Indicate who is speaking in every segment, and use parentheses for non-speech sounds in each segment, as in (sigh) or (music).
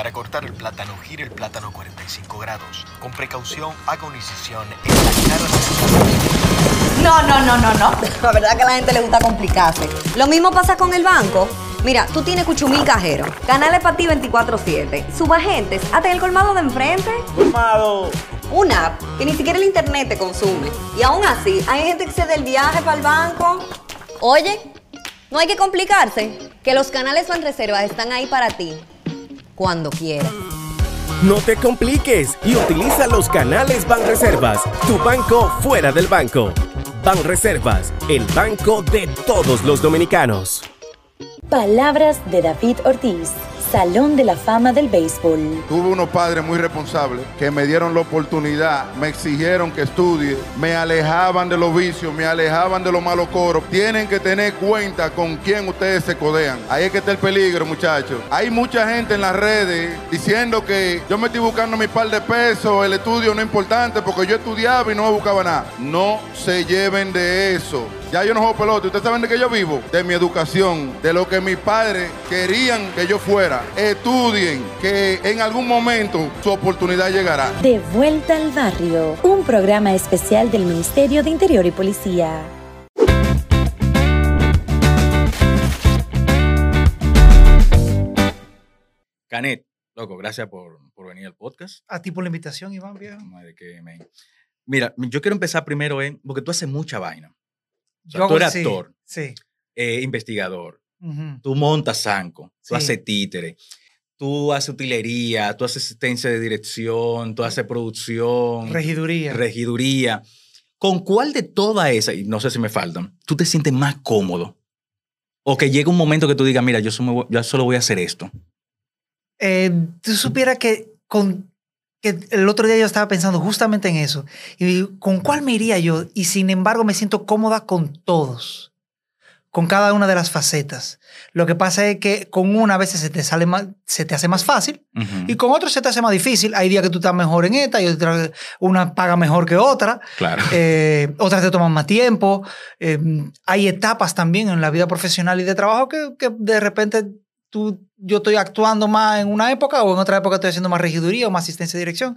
Speaker 1: Para cortar el plátano, gire el plátano 45 grados. Con precaución, haga una incisión en la cara de
Speaker 2: No, no, no, no, no. (laughs) La verdad que a la gente le gusta complicarse. Lo mismo pasa con el banco. Mira, tú tienes cuchumil cajero, canales para ti 24-7, subagentes, hasta el colmado de enfrente.
Speaker 3: ¡Colmado!
Speaker 2: Una app que ni siquiera el internet te consume. Y aún así, hay gente que se da el viaje para el banco. Oye, no hay que complicarse, que los canales Banreservas están ahí para ti, cuando quieras.
Speaker 4: No te compliques y utiliza los canales Banreservas, tu banco fuera del banco. Banreservas, el banco de todos los dominicanos.
Speaker 5: Palabras de David Ortiz, Salón de la Fama del Béisbol.
Speaker 6: Tuve unos padres muy responsables que me dieron la oportunidad, me exigieron que estudie, me alejaban de los vicios, me alejaban de los malos coros. Tienen que tener cuenta con quién ustedes se codean. Ahí es que está el peligro, muchachos. Hay mucha gente en las redes diciendo que yo me estoy buscando mi par de pesos, el estudio no es importante porque yo estudiaba y no me buscaba nada. No se lleven de eso. Ya yo no juego pelota. ¿Ustedes saben de qué yo vivo? De mi educación, de lo que mis padres querían que yo fuera. Estudien, que en algún momento su oportunidad llegará.
Speaker 5: De vuelta al barrio, un programa especial del Ministerio de Interior y Policía.
Speaker 3: Canet, loco, gracias por, por venir al podcast.
Speaker 7: A ti por la invitación, Iván, viejo.
Speaker 3: Madre que me- Mira, yo quiero empezar primero en, porque tú haces mucha vaina. O sea,
Speaker 7: Yo
Speaker 3: tú eres
Speaker 7: sí,
Speaker 3: actor,
Speaker 7: Sí.
Speaker 3: eh, investigador, tú montas zanco, tú
Speaker 7: Sí.
Speaker 3: haces títere, tú haces utilería, tú haces asistencia de dirección, tú haces producción,
Speaker 7: Regiduría.
Speaker 3: regiduría. ¿Con cuál de todas esas, y no sé si me faltan, tú te sientes más cómodo? O que llega un momento que tú digas, mira, yo, solo- yo solo voy a hacer esto.
Speaker 7: Eh, tú supieras que con que el otro día yo estaba pensando justamente en eso. Y digo, ¿con cuál me iría yo? Y sin embargo me siento cómoda con todos. Con cada una de las facetas. Lo que pasa es que con una a veces se te sale más, se te hace más fácil y con otra se te hace más difícil. Hay días que tú estás mejor en esta y otra, una paga mejor que otra.
Speaker 3: Claro. (laughs)
Speaker 7: Eh, otras te toman más tiempo. Eh, hay etapas también en la vida profesional y de trabajo que, que de repente tú, yo estoy actuando más en una época o en otra época estoy haciendo más regiduría o más asistencia de dirección.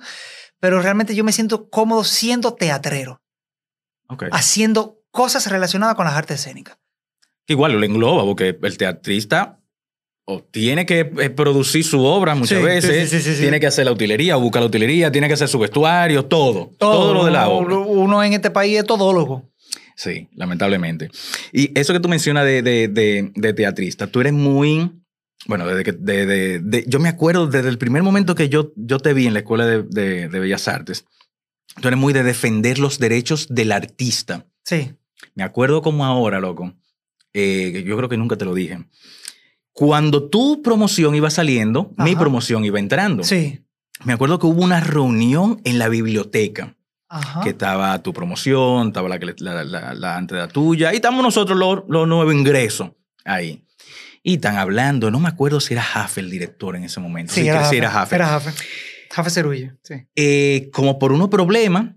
Speaker 7: Pero realmente yo me siento cómodo siendo teatrero,
Speaker 3: Ok.
Speaker 7: haciendo cosas relacionadas con las artes escénicas.
Speaker 3: Igual lo engloba, porque el teatrista o tiene que eh, producir su obra muchas
Speaker 7: Sí,
Speaker 3: veces,
Speaker 7: sí, sí, sí, sí.
Speaker 3: tiene que hacer la utilería, buscar la utilería, tiene que hacer su vestuario, todo. Todo, lo de la obra.
Speaker 7: Uno, uno en este país es todólogo.
Speaker 3: Sí, lamentablemente. Y eso que tú mencionas de, de, de- de teatrista, tú eres muy. Bueno, desde que. de- de- de- yo me acuerdo desde el primer momento que yo, yo te vi en la Escuela de, de- de Bellas Artes, tú eres muy de defender los derechos del artista.
Speaker 7: Sí.
Speaker 3: Me acuerdo como ahora, loco. eh, yo creo que nunca te lo dije. Cuando tu promoción iba saliendo, mi
Speaker 7: Ajá.
Speaker 3: promoción iba entrando.
Speaker 7: Sí.
Speaker 3: Me acuerdo que hubo una reunión en la biblioteca
Speaker 7: Ajá.
Speaker 3: que estaba tu promoción, estaba la, la, la, la antes de la tuya, y estamos nosotros los, los nuevos ingresos ahí. Y están hablando, no me acuerdo si era Jaffe el director en ese momento.
Speaker 7: Sí,
Speaker 3: Sí,
Speaker 7: era Jaffe.
Speaker 3: era Jaffe.
Speaker 7: Era Jaffe. Jaffe Cerullo. Sí.
Speaker 3: Eh, como por unos problemas,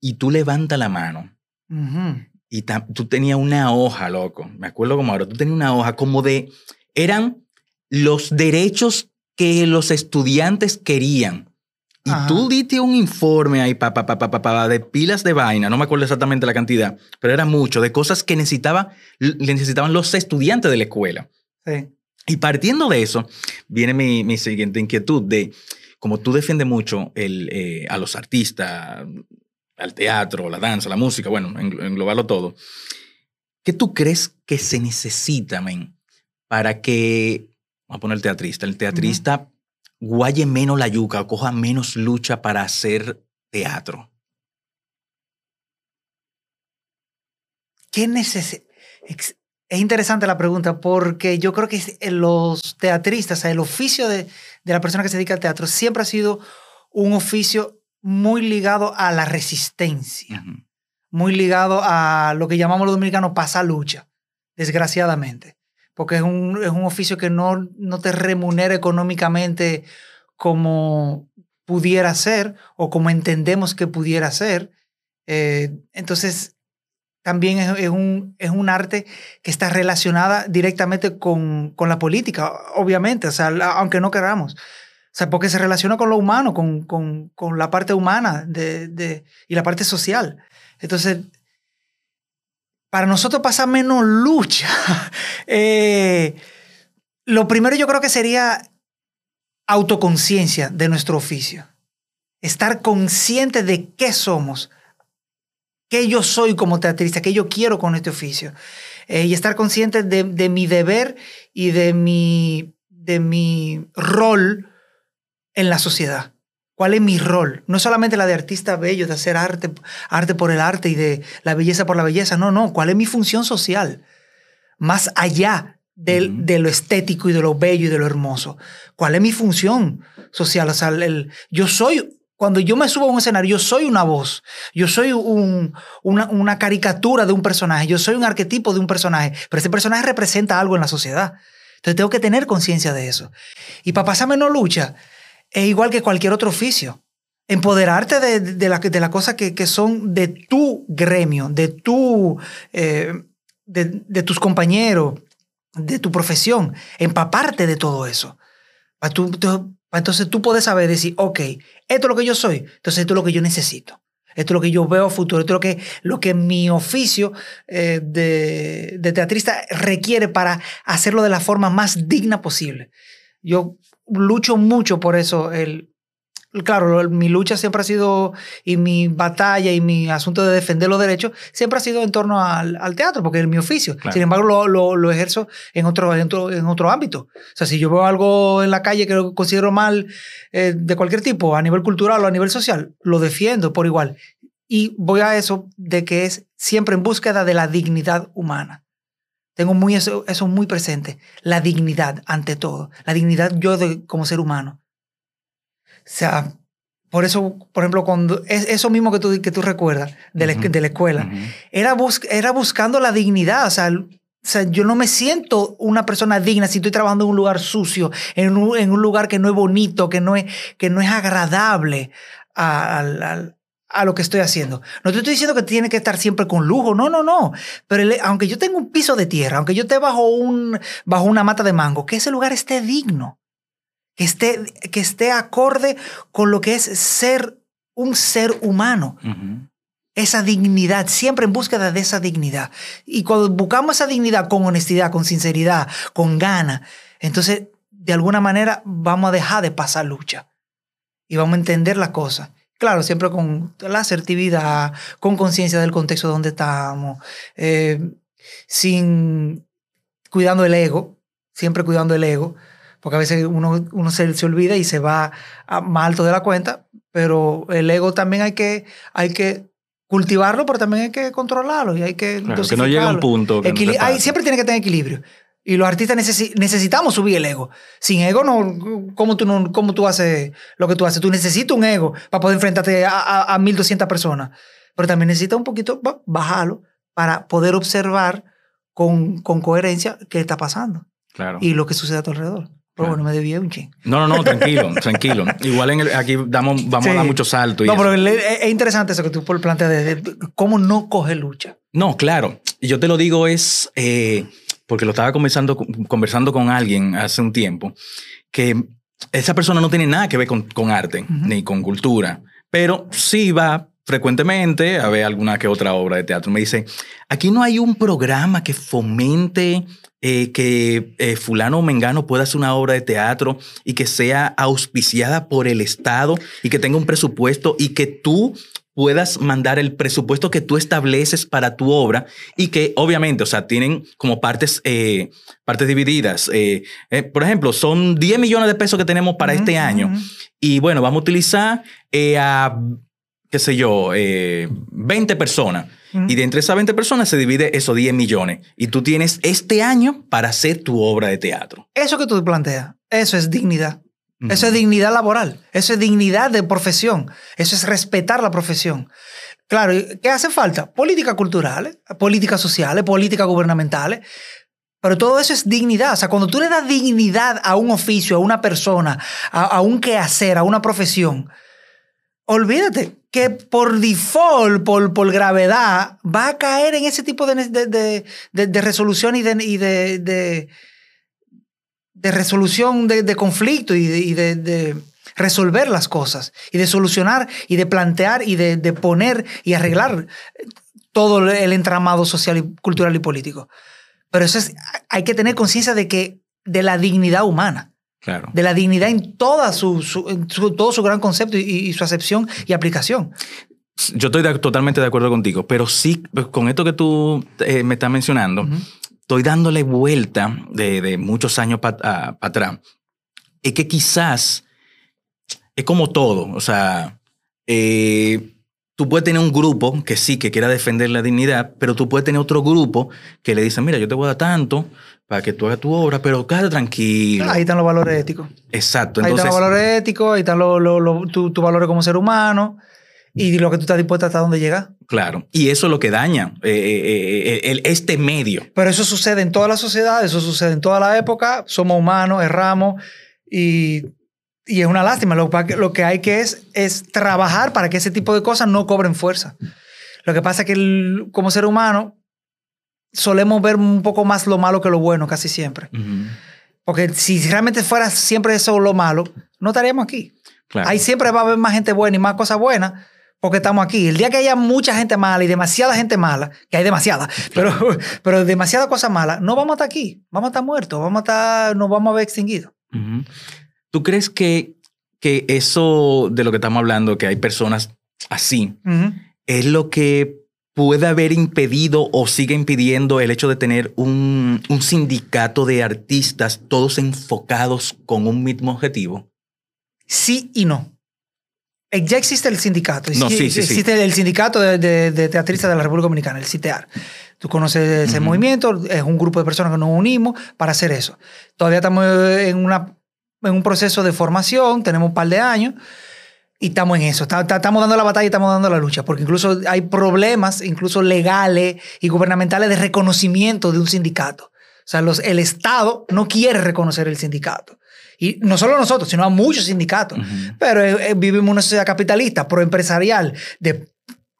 Speaker 3: y tú levantas la mano.
Speaker 7: Ujú.
Speaker 3: Y ta- tú tenías una hoja, loco. Me acuerdo como ahora. Tú tenías una hoja como de. Eran los derechos que los estudiantes querían. Y
Speaker 7: Ajá.
Speaker 3: tú diste un informe ahí pa, pa, pa, pa, pa, de pilas de vaina. No me acuerdo exactamente la cantidad, pero era mucho de cosas que necesitaba, necesitaban los estudiantes de la escuela. Y partiendo de eso, viene mi, mi siguiente inquietud de, como tú defiendes mucho el, eh, a los artistas, al teatro, la danza, la música, bueno, englo- englobarlo todo, ¿qué tú crees que se necesita, men, para que, vamos a poner el teatrista, el teatrista guaye menos la yuca coja menos lucha para hacer teatro?
Speaker 7: ¿Qué necesi- ex- Es interesante la pregunta porque yo creo que eh, los teatristas, o sea, el oficio de, de la persona que se dedica al teatro siempre ha sido un oficio muy ligado a la resistencia,
Speaker 3: Ujú.
Speaker 7: muy ligado a lo que llamamos los dominicanos pasa lucha, desgraciadamente, porque es un, es un oficio que no, no te remunera económicamente como pudiera ser o como entendemos que pudiera ser. Eh, entonces, también es, es un, es un arte que está relacionada directamente con, con la política, obviamente, o sea, aunque no queramos. O sea, porque se relaciona con lo humano, con, con, con la parte humana de, de, y la parte social. Entonces, para nosotros pasa menos lucha. (laughs) eh, lo primero yo creo que sería autoconciencia de nuestro oficio. Estar consciente de qué somos, qué yo soy como teatrista, qué yo quiero con este oficio. Eh, y estar consciente de, de, mi deber y de mi, de mi rol en la sociedad. ¿Cuál es mi rol? No solamente la de artista bello, de hacer arte, arte por el arte y de la belleza por la belleza. No, no. ¿Cuál es mi función social? Más allá de, uh -huh. de, lo estético y de lo bello y de lo hermoso. ¿Cuál es mi función social? O sea, el, yo soy, cuando yo me subo a un escenario, yo soy una voz, yo soy un, una, caricatura de un personaje, yo soy un arquetipo de un personaje, pero ese personaje representa algo en la sociedad. Entonces tengo que tener conciencia de eso. Y para pasarme no lucha, es igual que cualquier otro oficio. Empoderarte de, las la cosas que, son de tu gremio, de, tu, eh, de tus compañeros, de tu profesión, empaparte de todo eso. Entonces tú puedes saber decir, ok, esto es lo que yo soy, entonces esto es lo que yo necesito. Esto es lo que yo veo futuro, esto es lo que, lo que mi oficio eh, de, de teatrista requiere para hacerlo de la forma más digna posible. Yo lucho mucho por eso. Claro, mi lucha siempre ha sido, y mi batalla y mi asunto de defender los derechos, siempre ha sido en torno al, al teatro, porque es mi oficio. Claro. Sin embargo, lo, lo, lo, ejerzo en otro, en otro, en, otro, ámbito. O sea, si yo veo algo en la calle que lo considero mal eh, de cualquier tipo, a nivel cultural o a nivel social, lo defiendo por igual. Y voy a eso de que es siempre en búsqueda de la dignidad humana. Tengo muy eso, eso muy presente. La dignidad ante todo. La dignidad yo de, como ser humano. O sea, por eso, por ejemplo, cuando es eso mismo que tú, que tú recuerdas de la, uh -huh. de la escuela, uh -huh. era, bus, era buscando la dignidad. O sea, o sea, yo no me siento una persona digna si estoy trabajando en un lugar sucio, en un, en un lugar que no es bonito, que no es, que no es agradable al, al, a lo que estoy haciendo. No te estoy diciendo que tiene que estar siempre con lujo, no, no, no. Pero el, aunque yo tenga un piso de tierra, aunque yo esté bajo, un, bajo una mata de mango, que ese lugar esté digno, que esté, que esté acorde con lo que es ser un ser humano. Uh -huh. Esa dignidad, siempre en búsqueda de esa dignidad. Y cuando buscamos esa dignidad con honestidad, con sinceridad, con gana, entonces de alguna manera vamos a dejar de pasar lucha y vamos a entender la cosa. Claro, siempre con la asertividad, con conciencia del contexto donde estamos, eh, sin cuidando el ego, siempre cuidando el ego, porque a veces uno, uno se, se olvida y se va a, más alto de la cuenta, pero el ego también hay que, hay que cultivarlo, pero también hay que controlarlo y hay que
Speaker 3: claro, que no llegue a un punto.
Speaker 7: Que no hay, siempre tiene que tener equilibrio. Y los artistas necesi necesitamos subir el ego. Sin ego, no, ¿cómo, tú no, ¿cómo tú haces lo que tú haces? Tú necesitas un ego para poder enfrentarte a, a, a 1.200 personas. Pero también necesitas un poquito bajarlo para poder observar con, con coherencia qué está pasando.
Speaker 3: Claro.
Speaker 7: Y lo que sucede a tu alrededor. Pero bueno, me debía un ching.
Speaker 3: No, no, no, tranquilo, (laughs) tranquilo. Igual en el, aquí damos, vamos sí. a dar mucho salto.
Speaker 7: no, eso. pero es interesante eso que tú planteas de, de, cómo no coge lucha.
Speaker 3: No, claro. Y yo te lo digo es... Eh, porque lo estaba conversando, conversando con alguien hace un tiempo, que esa persona no tiene nada que ver con, con arte uh -huh. ni con cultura, pero sí va frecuentemente a ver alguna que otra obra de teatro. Me dice, aquí no hay un programa que fomente eh, que eh, fulano o mengano pueda hacer una obra de teatro y que sea auspiciada por el Estado y que tenga un presupuesto y que tú puedas mandar el presupuesto que tú estableces para tu obra y que obviamente, o sea, tienen como partes, eh, partes divididas. Eh, eh, por ejemplo, son 10 millones de pesos que tenemos para uh -huh, este año uh -huh. y bueno, vamos a utilizar a, qué sé yo, 20 personas. Y de entre esas 20 personas se divide esos 10 millones. Y tú tienes este año para hacer tu obra de teatro.
Speaker 7: Eso que tú planteas, eso es dignidad. Eso es dignidad laboral, eso es dignidad de profesión, eso es respetar la profesión. Claro, ¿qué hace falta? Políticas culturales, políticas sociales, políticas gubernamentales, pero todo eso es dignidad. O sea, cuando tú le das dignidad a un oficio, a una persona, a, a un quehacer, a una profesión, olvídate que por default, por, por gravedad, va a caer en ese tipo de, de, de, resolución y de, de resolución de, conflicto y, de, resolver las cosas y de solucionar y de plantear y de, de poner y arreglar todo el entramado social y cultural y político. Pero eso es, hay que tener conciencia de que de la dignidad humana,
Speaker 3: Claro.
Speaker 7: de la dignidad en toda su, su- en su- todo su gran concepto y, y su acepción y aplicación.
Speaker 3: Yo estoy de- totalmente de acuerdo contigo, pero sí, pues, con esto que tú eh, me estás mencionando, estoy dándole vuelta de, de muchos años para atrás. Es que quizás es como todo, o sea, eh, tú puedes tener un grupo que sí, que quiera defender la dignidad, pero tú puedes tener otro grupo que le dice, mira, yo te voy a dar tanto para que tú hagas tu obra, pero quédate tranquilo.
Speaker 7: Ahí están los valores éticos.
Speaker 3: Exacto.
Speaker 7: ahí están los valores éticos, ahí están los los- los- tu- tus valores como ser humano y lo que tú estás dispuesto hasta dónde llegar.
Speaker 3: claro. Y eso es lo que daña eh, eh, eh, el- este medio.
Speaker 7: Pero eso sucede en todas las sociedades, eso sucede en toda la época, somos humanos, erramos y, y es una lástima. Lo, que- lo que hay que es, es trabajar para que ese tipo de cosas no cobren fuerza. Lo que pasa es que el- como ser humano solemos ver un poco más lo malo que lo bueno casi siempre. Porque si realmente fuera siempre eso lo malo, no estaríamos aquí.
Speaker 3: Claro.
Speaker 7: Ahí siempre va a haber más gente buena y más cosas buenas porque estamos aquí. El día que haya mucha gente mala y demasiada gente mala, que hay demasiada, pero, (laughs) pero demasiada cosa mala, no vamos a estar aquí. Vamos a estar muertos, vamos a estar, nos vamos a ver extinguidos.
Speaker 3: ¿Tú crees que, que eso de lo que estamos hablando, que hay personas así, es lo que puede haber impedido o sigue impidiendo el hecho de tener un, un sindicato de artistas todos enfocados con un mismo objetivo?
Speaker 7: Sí y no. Eh, Ya existe el sindicato.
Speaker 3: No, sí, sí, sí.
Speaker 7: existe el sindicato de, de- de teatristas de la República Dominicana, el CITEAR. Tú conoces ese movimiento, es un grupo de personas que nos unimos para hacer eso. Todavía estamos en, una, en un proceso de formación, tenemos un par de años y estamos en eso. Ta- ta- Estamos dando la batalla y estamos dando la lucha, porque incluso hay problemas, incluso legales y gubernamentales, de reconocimiento de un sindicato. O sea, los, el Estado no quiere reconocer el sindicato. Y no solo nosotros, sino a muchos sindicatos.
Speaker 3: Ujú.
Speaker 7: Pero eh, eh, vivimos en una sociedad capitalista, proempresarial, de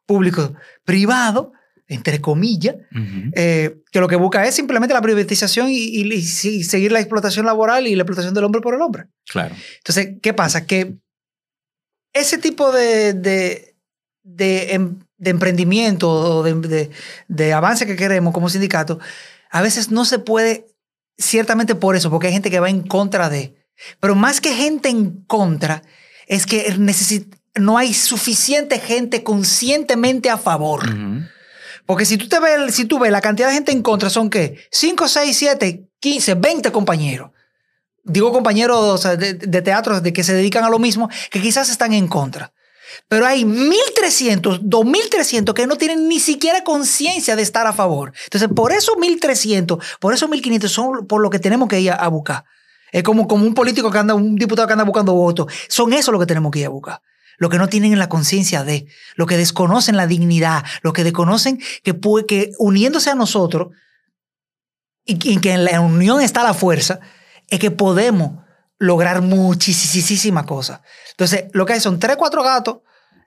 Speaker 7: público privado, entre comillas,
Speaker 3: Ujú.
Speaker 7: eh, que lo que busca es simplemente la privatización y, y- y seguir la explotación laboral y la explotación del hombre por el hombre.
Speaker 3: Claro.
Speaker 7: Entonces, ¿qué pasa? Que ese tipo de, de, de, em- de emprendimiento o de, avance que queremos como sindicato, a veces no se puede, ciertamente por eso, porque hay gente que va en contra de. Pero más que gente en contra, es que no hay suficiente gente conscientemente a favor.
Speaker 3: Ujú.
Speaker 7: Porque si tú, te ves, si tú ves la cantidad de gente en contra, son qué? 5, 6, 7, 15, 20 compañeros. Digo compañeros de, de teatro de que se dedican a lo mismo, que quizás están en contra. Pero hay 1.300, 2.300 que no tienen ni siquiera conciencia de estar a favor. Entonces, por esos 1.300, por esos 1.500 son por lo que tenemos que ir a, buscar. Es como, como un político que anda, un diputado que anda buscando votos. Son eso lo que tenemos que ir a buscar. Lo que no tienen la conciencia de, lo que desconocen la dignidad, lo que desconocen que, que uniéndose a nosotros y que en la unión está la fuerza, es que podemos lograr muchísimas cosas. Entonces, lo que hay son tres, cuatro gatos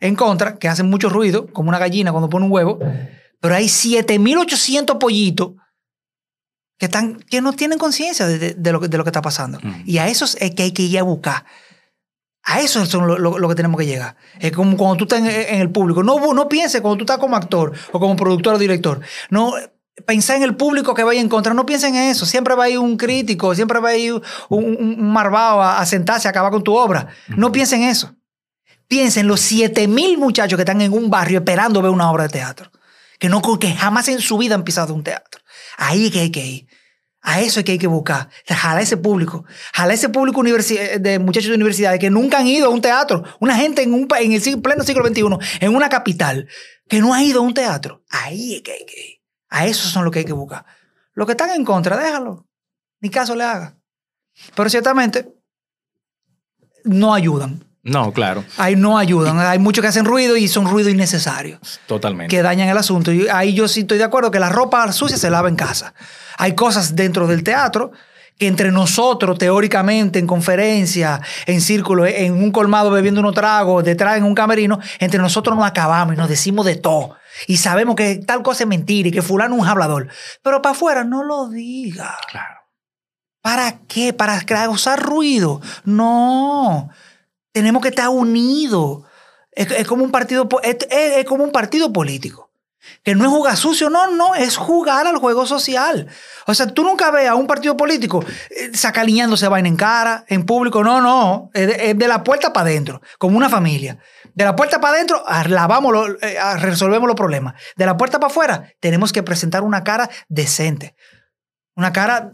Speaker 7: en contra que hacen mucho ruido, como una gallina cuando pone un huevo, pero hay 7.800 pollitos que, están, que no tienen conciencia de, de- de lo, que- de lo que está pasando.
Speaker 3: Ujú.
Speaker 7: Y a esos es que hay que ir a buscar. A eso es lo, lo- lo que tenemos que llegar. Es como cuando tú estás en, en el público. No, no pienses cuando tú estás como actor o como productor o director. No pensar en el público que vaya en contra. No piensen en eso. Siempre va a ir un crítico, siempre va a ir un, un, un marvado a, a sentarse a acabar con tu obra. No piensen en eso. Piensen en los 7000 muchachos que están en un barrio esperando ver una obra de teatro. Que, no, que jamás en su vida han pisado un teatro. Ahí es que hay que ir. A eso es que hay que buscar. Jala ese público. Jala ese público universi- de muchachos de universidades que nunca han ido a un teatro. Una gente en, un, en el sig- pleno siglo XXI, en una capital, que no ha ido a un teatro. Ahí es que hay que ir. A eso son lo que hay que buscar. Los que están en contra, déjalo. Ni caso le haga. Pero ciertamente no ayudan.
Speaker 3: No, claro,
Speaker 7: Ahí no ayudan. Hay muchos que hacen ruido y son ruido innecesario
Speaker 3: totalmente.
Speaker 7: que dañan el asunto. Y ahí yo sí estoy de acuerdo que la ropa sucia se lava en casa. Hay cosas dentro del teatro que entre nosotros, teóricamente, en conferencia, en círculo, en un colmado bebiendo unos tragos, detrás en un camerino, entre nosotros nos acabamos y nos decimos de todo. Y sabemos que tal cosa es mentira y que fulano es un hablador. Pero para afuera no lo diga.
Speaker 3: Claro.
Speaker 7: ¿Para qué? ¿Para causar ruido? No. Tenemos que estar unidos. Es, es como un partido, po- es, es- es como un partido político. Que no es jugar sucio, no, no, es jugar al juego social. O sea, tú nunca ves a un partido político eh, sacaliñándose vaina en cara, en público. No, no, es de, es de la puerta para adentro, como una familia. De la puerta para adentro, ah, lavamos, eh, ah, resolvemos los problemas. De la puerta para afuera, tenemos que presentar una cara decente. Una cara,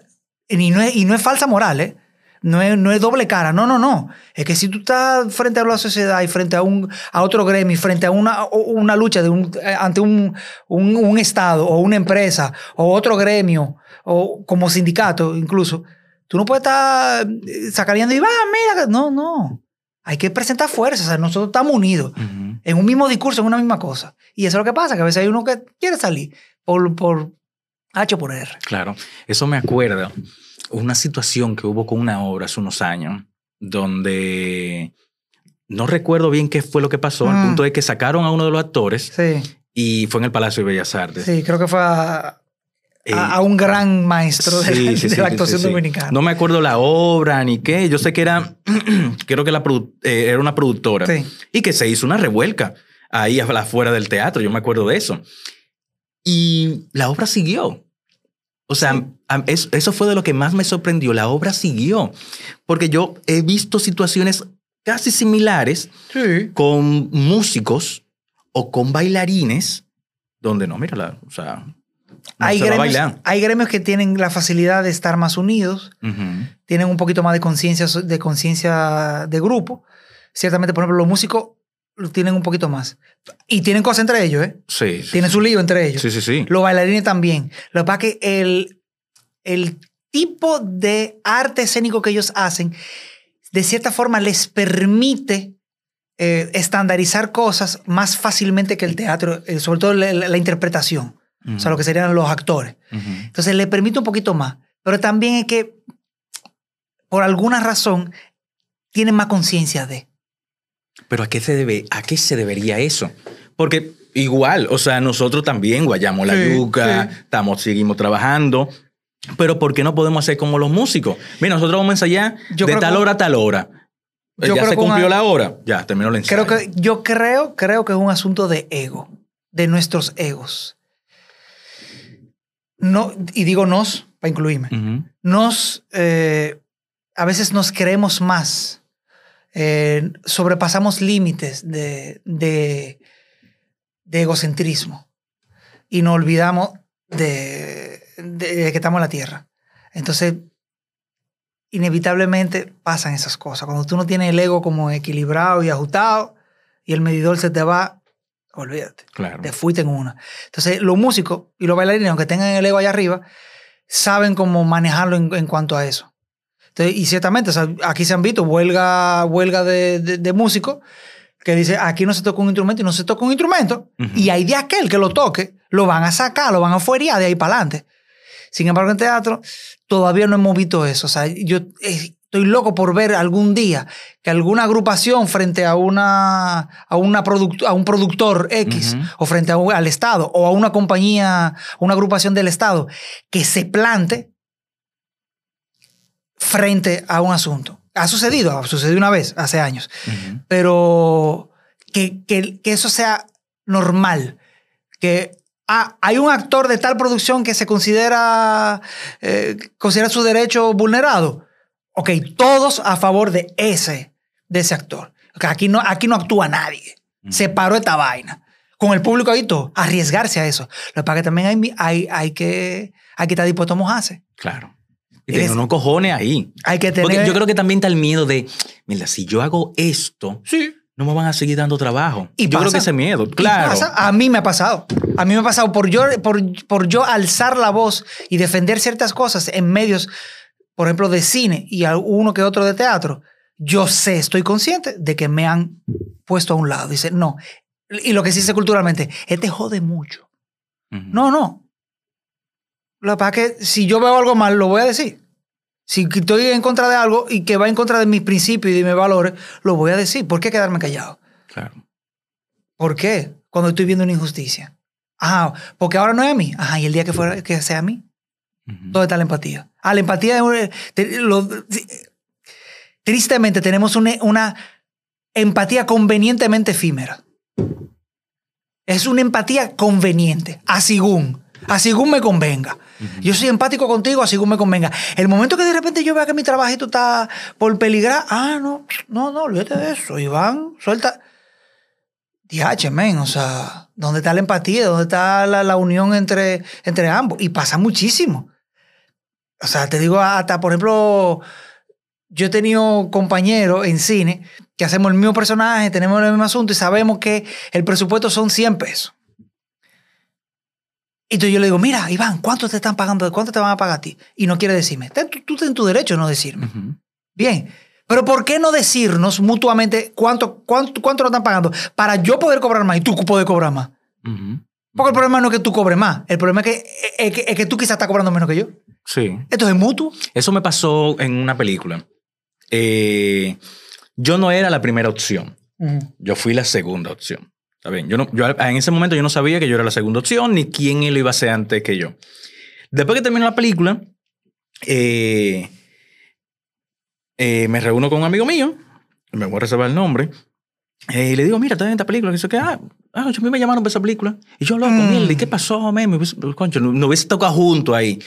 Speaker 7: y no es, no es falsa moral, ¿eh? No es, no es doble cara, no, no, no. Es que si tú estás frente a la sociedad y frente a, un, a otro gremio, frente a una, una lucha de un, eh, ante un, un, Estado o una empresa o otro gremio o como sindicato incluso, tú no puedes estar eh, sacaneando y va, mira, no, no. Hay que presentar fuerza, o sea, nosotros estamos unidos en un mismo discurso, en una misma cosa. Y eso es lo que pasa, que a veces hay uno que quiere salir por, por H o por R.
Speaker 3: Claro, eso me acuerda una situación que hubo con una obra hace unos años donde no recuerdo bien qué fue lo que pasó. El
Speaker 7: Mm.
Speaker 3: punto es que sacaron a uno de los actores
Speaker 7: Sí,
Speaker 3: y fue en el Palacio de Bellas Artes.
Speaker 7: sí, creo que fue a,
Speaker 3: Eh,
Speaker 7: a- a un gran maestro de,
Speaker 3: sí,
Speaker 7: la-
Speaker 3: sí,
Speaker 7: de
Speaker 3: sí,
Speaker 7: la
Speaker 3: sí,
Speaker 7: actuación dominicana.
Speaker 3: No me acuerdo la obra ni qué. Yo sé que era, (clears throat) creo que la eh, era una productora
Speaker 7: Sí.
Speaker 3: y que se hizo una revuelca ahí afuera del teatro. Yo me acuerdo de eso. Y la obra siguió. O sea, eso fue de lo que más me sorprendió. La obra siguió. Porque yo he visto situaciones casi similares
Speaker 7: Sí.
Speaker 3: con músicos o con bailarines donde no, mira, la, o sea,
Speaker 7: hay,
Speaker 3: se
Speaker 7: gremios, hay gremios que tienen la facilidad de estar más unidos,
Speaker 3: Ujú.
Speaker 7: tienen un poquito más de conciencia de conciencia de grupo. Ciertamente, por ejemplo, los músicos tienen un poquito más. Y tienen cosas entre ellos, ¿eh?
Speaker 3: Sí, sí,
Speaker 7: Tienen su lío entre ellos.
Speaker 3: sí, sí, sí.
Speaker 7: Los bailarines también. Lo que pasa es que el, el tipo de arte escénico que ellos hacen, de cierta forma, les permite eh, estandarizar cosas más fácilmente que el teatro, eh, sobre todo la, la- la interpretación, o sea, lo que serían los actores. Entonces, le permite un poquito más. Pero también es que, por alguna razón, tienen más conciencia de.
Speaker 3: Pero ¿a qué se debe, a qué se debería eso? Porque igual, o sea, nosotros también guayamos la
Speaker 7: Sí,
Speaker 3: yuca,
Speaker 7: sí.
Speaker 3: estamos, seguimos trabajando. Pero ¿por qué no podemos hacer como los músicos? Mira, nosotros vamos a ensayar
Speaker 7: Yo
Speaker 3: de tal
Speaker 7: que-
Speaker 3: hora a tal hora. Eh,
Speaker 7: Yo
Speaker 3: ya se cumplió la hora, ya terminó el ensayo.
Speaker 7: Creo que, yo creo, creo que es un asunto de ego, de nuestros egos. No, y digo nos, para incluirme. Nos, eh, a veces nos creemos más, eh, sobrepasamos límites de, de, de egocentrismo y nos olvidamos de, de- de que estamos en la tierra. Entonces, inevitablemente pasan esas cosas. Cuando tú no tienes el ego como equilibrado y ajustado y el medidor se te va, olvídate
Speaker 3: Claro.
Speaker 7: te fuiste en una. Entonces, los músicos y los bailarines, aunque tengan el ego allá arriba, saben cómo manejarlo en, en cuanto a eso. Entonces, y ciertamente, o sea, aquí se han visto huelga, huelga de, de- de músicos que dice, aquí no se toca un instrumento y no se toca un instrumento, y hay de aquel que lo toque, lo van a sacar, lo van a fuerear de ahí para adelante. Sin embargo, en teatro todavía no hemos visto eso. O sea, yo eh, estoy loco por ver algún día que alguna agrupación frente a, una, a, una product- a un productor X o frente a al Estado o a una compañía, una agrupación del Estado que se plante frente a un asunto. Ha sucedido, ha sucedido una vez, hace años pero que, que- que eso sea normal. Que ah, hay un actor de tal producción que se considera, eh, considera su derecho vulnerado. Ok, todos a favor de ese, de ese actor. Ok, aquí, no, aquí no actúa nadie. Se paró esta vaina. Con el público ahí todo, arriesgarse a eso. Lo que pasa es que también hay, hay, hay, que, hay que estar dispuesto a mojarse.
Speaker 3: Claro. Y tener unos cojones ahí.
Speaker 7: Hay que tener...
Speaker 3: Porque yo creo que también está el miedo de, mira, si yo hago esto,
Speaker 7: Sí.
Speaker 3: no me van a seguir dando trabajo.
Speaker 7: Y
Speaker 3: yo creo
Speaker 7: pasa.
Speaker 3: que ese miedo, claro.
Speaker 7: pasa. A mí me ha pasado. A mí me ha pasado por yo, por, por yo alzar la voz y defender ciertas cosas en medios, por ejemplo, de cine y uno que otro de teatro. Yo sé, estoy consciente de que me han puesto a un lado. Dice, no. Y lo que se dice culturalmente, este jode mucho.
Speaker 3: Ujú.
Speaker 7: No, no. Lo que pasa es que si yo veo algo mal, lo voy a decir. Si estoy en contra de algo y que va en contra de mis principios y de mis valores, lo voy a decir. ¿Por qué quedarme callado?
Speaker 3: Claro.
Speaker 7: ¿Por qué? Cuando estoy viendo una injusticia. Ah, porque ahora no es a mí. Ajá, y el día que, fuera, que sea a mí. ¿Dónde está la empatía? Ah, la empatía es lo- tristemente tenemos una, una empatía convenientemente efímera. Es una empatía conveniente, a según, a según me convenga. Yo soy empático contigo, a según me convenga. El momento que de repente yo vea que mi trabajito está por peligrar, ah, no, no, no, olvídate de eso, Iván, suelta. DH, men, o sea, ¿dónde está la empatía? ¿Dónde está la, la unión entre, entre ambos? Y pasa muchísimo. O sea, te digo, hasta, por ejemplo, yo he tenido compañeros en cine que hacemos el mismo personaje, tenemos el mismo asunto y sabemos que el presupuesto son 100 pesos. Y entonces yo le digo, mira, Iván, ¿cuánto te están pagando? ¿Cuánto te van a pagar a ti? Y no quiere decirme. Tú, tienes tu derecho a no decirme. Bien. Pero ¿por qué no decirnos mutuamente cuánto, cuánto, cuánto nos están pagando para yo poder cobrar más y tú poder cobrar más?
Speaker 3: Ujú.
Speaker 7: Porque el problema no es que tú cobres más. El problema es que, es que, es que tú quizás estás cobrando menos que yo.
Speaker 3: Sí.
Speaker 7: Esto es mutuo.
Speaker 3: Eso me pasó en una película. Eh, yo no era la primera opción. Yo fui la segunda opción. ¿Está bien? Yo, no, yo en ese momento yo no sabía que yo era la segunda opción ni quién lo iba a hacer antes que yo. Después que terminó la película, eh, eh, me reúno con un amigo mío, me voy a reservar el nombre, eh, y le digo, mira, está en esta película. Que dice que, ah, ah, a mí me llamaron para esa película. Y yo, loco,
Speaker 7: Mm.
Speaker 3: mierda, ¿y qué pasó, man? Me hubiese- concho, no, no hubiese tocado junto ahí.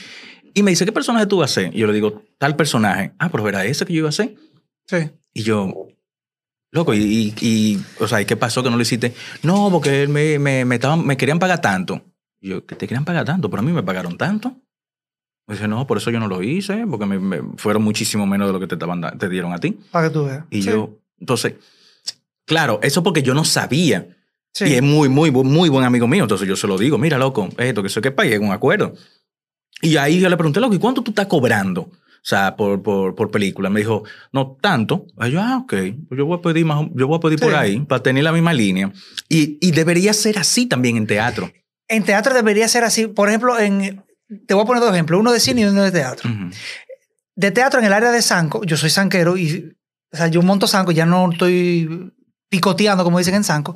Speaker 3: Y me dice, ¿qué personaje tú vas a hacer? Y yo le digo, tal personaje. Ah, pero era ese que yo iba a hacer.
Speaker 7: Sí.
Speaker 3: Y yo, loco, y, y, y, o sea, ¿y qué pasó que no lo hiciste? No, porque él me, me, me, estaban- me querían pagar tanto. Y yo, que te querían pagar tanto, pero a mí me pagaron tanto. Me dice, no, por eso yo no lo hice, porque me, me- fueron muchísimo menos de lo que te, estaban, te dieron a ti.
Speaker 7: Para que tú veas.
Speaker 3: Y
Speaker 7: Sí.
Speaker 3: yo, entonces, claro, eso porque yo no sabía.
Speaker 7: Sí.
Speaker 3: Y es muy, muy, muy buen amigo mío. Entonces yo se lo digo, mira, loco, esto, que sé qué pague un acuerdo. Y ahí yo le pregunté, loco, ¿y cuánto tú estás cobrando? O sea, por, por, por película. Me dijo, no tanto. Y yo, ah, ok. Pues yo voy a pedir, más, yo voy a pedir por ahí para tener la misma línea. Y, y debería ser así también en teatro.
Speaker 7: En teatro debería ser así. Por ejemplo, en, te voy a poner dos ejemplos. Uno de cine y uno de teatro. De teatro en el área de Sanco, yo soy sanquero y o sea, yo monto Sanco, ya no estoy picoteando, como dicen en Sanco.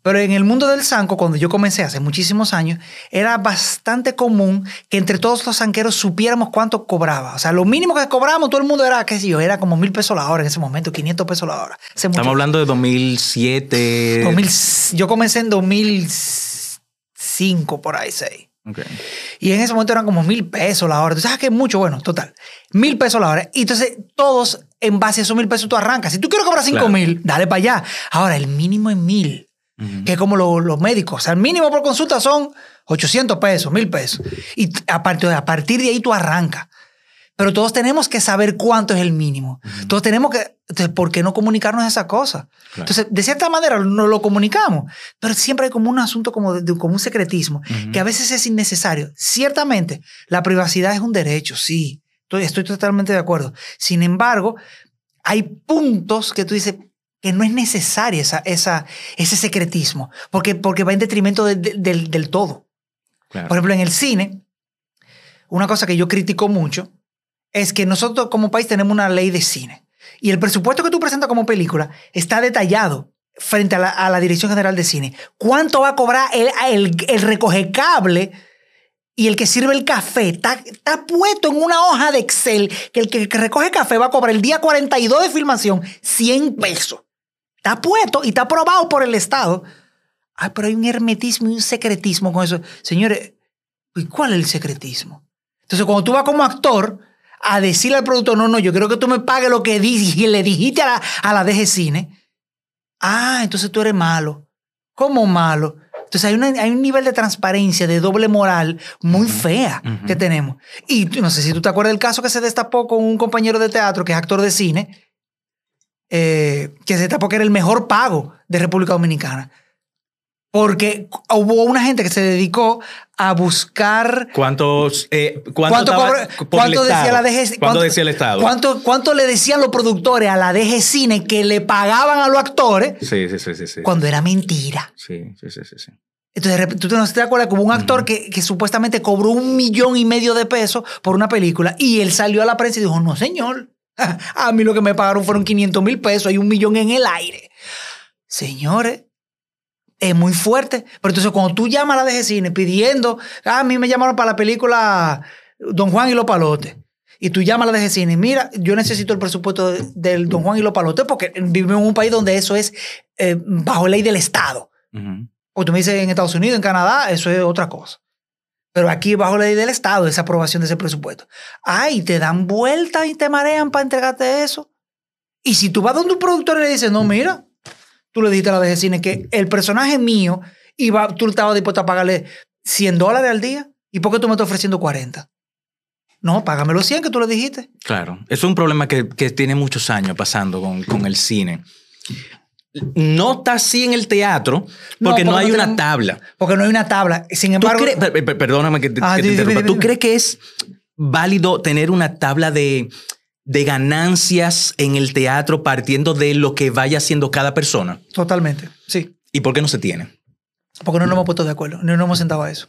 Speaker 7: Pero en el mundo del Sanco, cuando yo comencé hace muchísimos años, era bastante común que entre todos los sanqueros supiéramos cuánto cobraba. O sea, lo mínimo que cobrábamos, todo el mundo era, qué sé yo, era como mil pesos la hora en ese momento, 500 pesos la hora.
Speaker 3: Estamos hablando de 2007.
Speaker 7: 2000, yo comencé en 2005, por ahí, 6.
Speaker 3: Okay.
Speaker 7: Y en ese momento eran como mil pesos la hora. ¿Tú sabes que es mucho? Bueno, total. Mil pesos la hora. Y entonces todos, en base a esos mil pesos, tú arrancas. Si tú quieres cobrar cinco mil, dale para allá. Ahora, el mínimo es mil. Que es como lo, los médicos. O sea, el mínimo por consulta son 800 pesos, mil pesos. Y a partir, a partir de ahí tú arrancas. Pero todos tenemos que saber cuánto es el mínimo. Todos tenemos que... Entonces, ¿por qué no comunicarnos esa cosa?
Speaker 3: Claro.
Speaker 7: Entonces, de cierta manera no lo comunicamos, pero siempre hay como un asunto como, de, como un secretismo,
Speaker 3: Ujú.
Speaker 7: que a veces es innecesario. Ciertamente, la privacidad es un derecho, sí, estoy, estoy totalmente de acuerdo. Sin embargo, hay puntos que tú dices que no es necesario esa, esa, ese secretismo, porque, porque va en detrimento de- de- del, del todo.
Speaker 3: Claro.
Speaker 7: Por ejemplo, en el cine, una cosa que yo critico mucho es que nosotros como país tenemos una ley de cine. Y el presupuesto que tú presentas como película está detallado frente a la, a la Dirección General de Cine. ¿Cuánto va a cobrar el, el, el recoge cable y el que sirve el café? Está, está puesto en una hoja de Excel que el que, recoge café va a cobrar el día 42 de filmación 100 pesos. Está puesto y está aprobado por el Estado. Ay, pero hay un hermetismo y un secretismo con eso. Señores, ¿y cuál es el secretismo? Entonces, cuando tú vas como actor a decirle al productor, no, no, yo quiero que tú me pagues lo que di- le dijiste a la, a la DG Cine. Ah, entonces tú eres malo. ¿Cómo malo? Entonces hay, una- hay un nivel de transparencia, de doble moral muy fea que tenemos. Y no sé si tú te acuerdas del caso que se destapó con un compañero de teatro que es actor de cine, eh, que se destapó que era el mejor pago de República Dominicana. Porque hubo una gente que se dedicó a buscar
Speaker 3: ¿Cuántos, eh, cuánto,
Speaker 7: ¿Cuánto,
Speaker 3: estaba
Speaker 7: cobra-
Speaker 3: por
Speaker 7: cuánto
Speaker 3: el
Speaker 7: decía la DG?
Speaker 3: ¿Cuánto
Speaker 7: cuánto-
Speaker 3: decía el Estado?
Speaker 7: ¿cuánto, cuánto le decían los productores a la DG Cine que le pagaban a los actores
Speaker 3: Sí, sí, sí, sí. sí.
Speaker 7: cuando era mentira?
Speaker 3: Sí, sí, sí, sí. sí.
Speaker 7: Entonces, de repente, tú no te acuerdas hubo un actor que, que supuestamente cobró un millón y medio de pesos por una película y él salió a la prensa y dijo, no, señor, (laughs) a mí lo que me pagaron fueron 500 mil pesos, hay un millón en el aire. Señores, es muy fuerte. Pero entonces cuando tú llamas a la DG Cine pidiendo, ah, a mí me llamaron para la película Don Juan y los palotes. Y tú llamas a la de cine, mira, yo necesito el presupuesto de- del Don Juan y los palotes porque vivimos en un país donde eso es eh, bajo ley del Estado. O tú me dices en Estados Unidos, en Canadá, eso es otra cosa. Pero aquí bajo ley del Estado, esa aprobación de ese presupuesto. Ay, te dan vuelta y te marean para entregarte eso. Y si tú vas donde un productor y le dices, no, mira, tú le dijiste a la de cine que el personaje mío iba, tú estabas dispuesto a pagarle 100 dólares al día. ¿Y por qué tú me estás ofreciendo 40? No, págame los 100 que tú le dijiste.
Speaker 3: Claro, eso es un problema que, que tiene muchos años pasando con, con el cine. No está así en el teatro
Speaker 7: No,
Speaker 3: porque no, hay
Speaker 7: no
Speaker 3: una
Speaker 7: tenemos-
Speaker 3: tabla.
Speaker 7: Porque no hay una tabla. Sin
Speaker 3: ¿Tú
Speaker 7: embargo,
Speaker 3: perdóname que te,
Speaker 7: Ah,
Speaker 3: que te
Speaker 7: dime,
Speaker 3: interrumpa. ¿Tú crees que es válido tener una tabla de, de ganancias en el teatro partiendo de lo que vaya haciendo cada persona?
Speaker 7: totalmente, sí.
Speaker 3: ¿Y por qué no se tiene?
Speaker 7: Porque no nos hemos puesto de acuerdo, no nos hemos sentado a eso.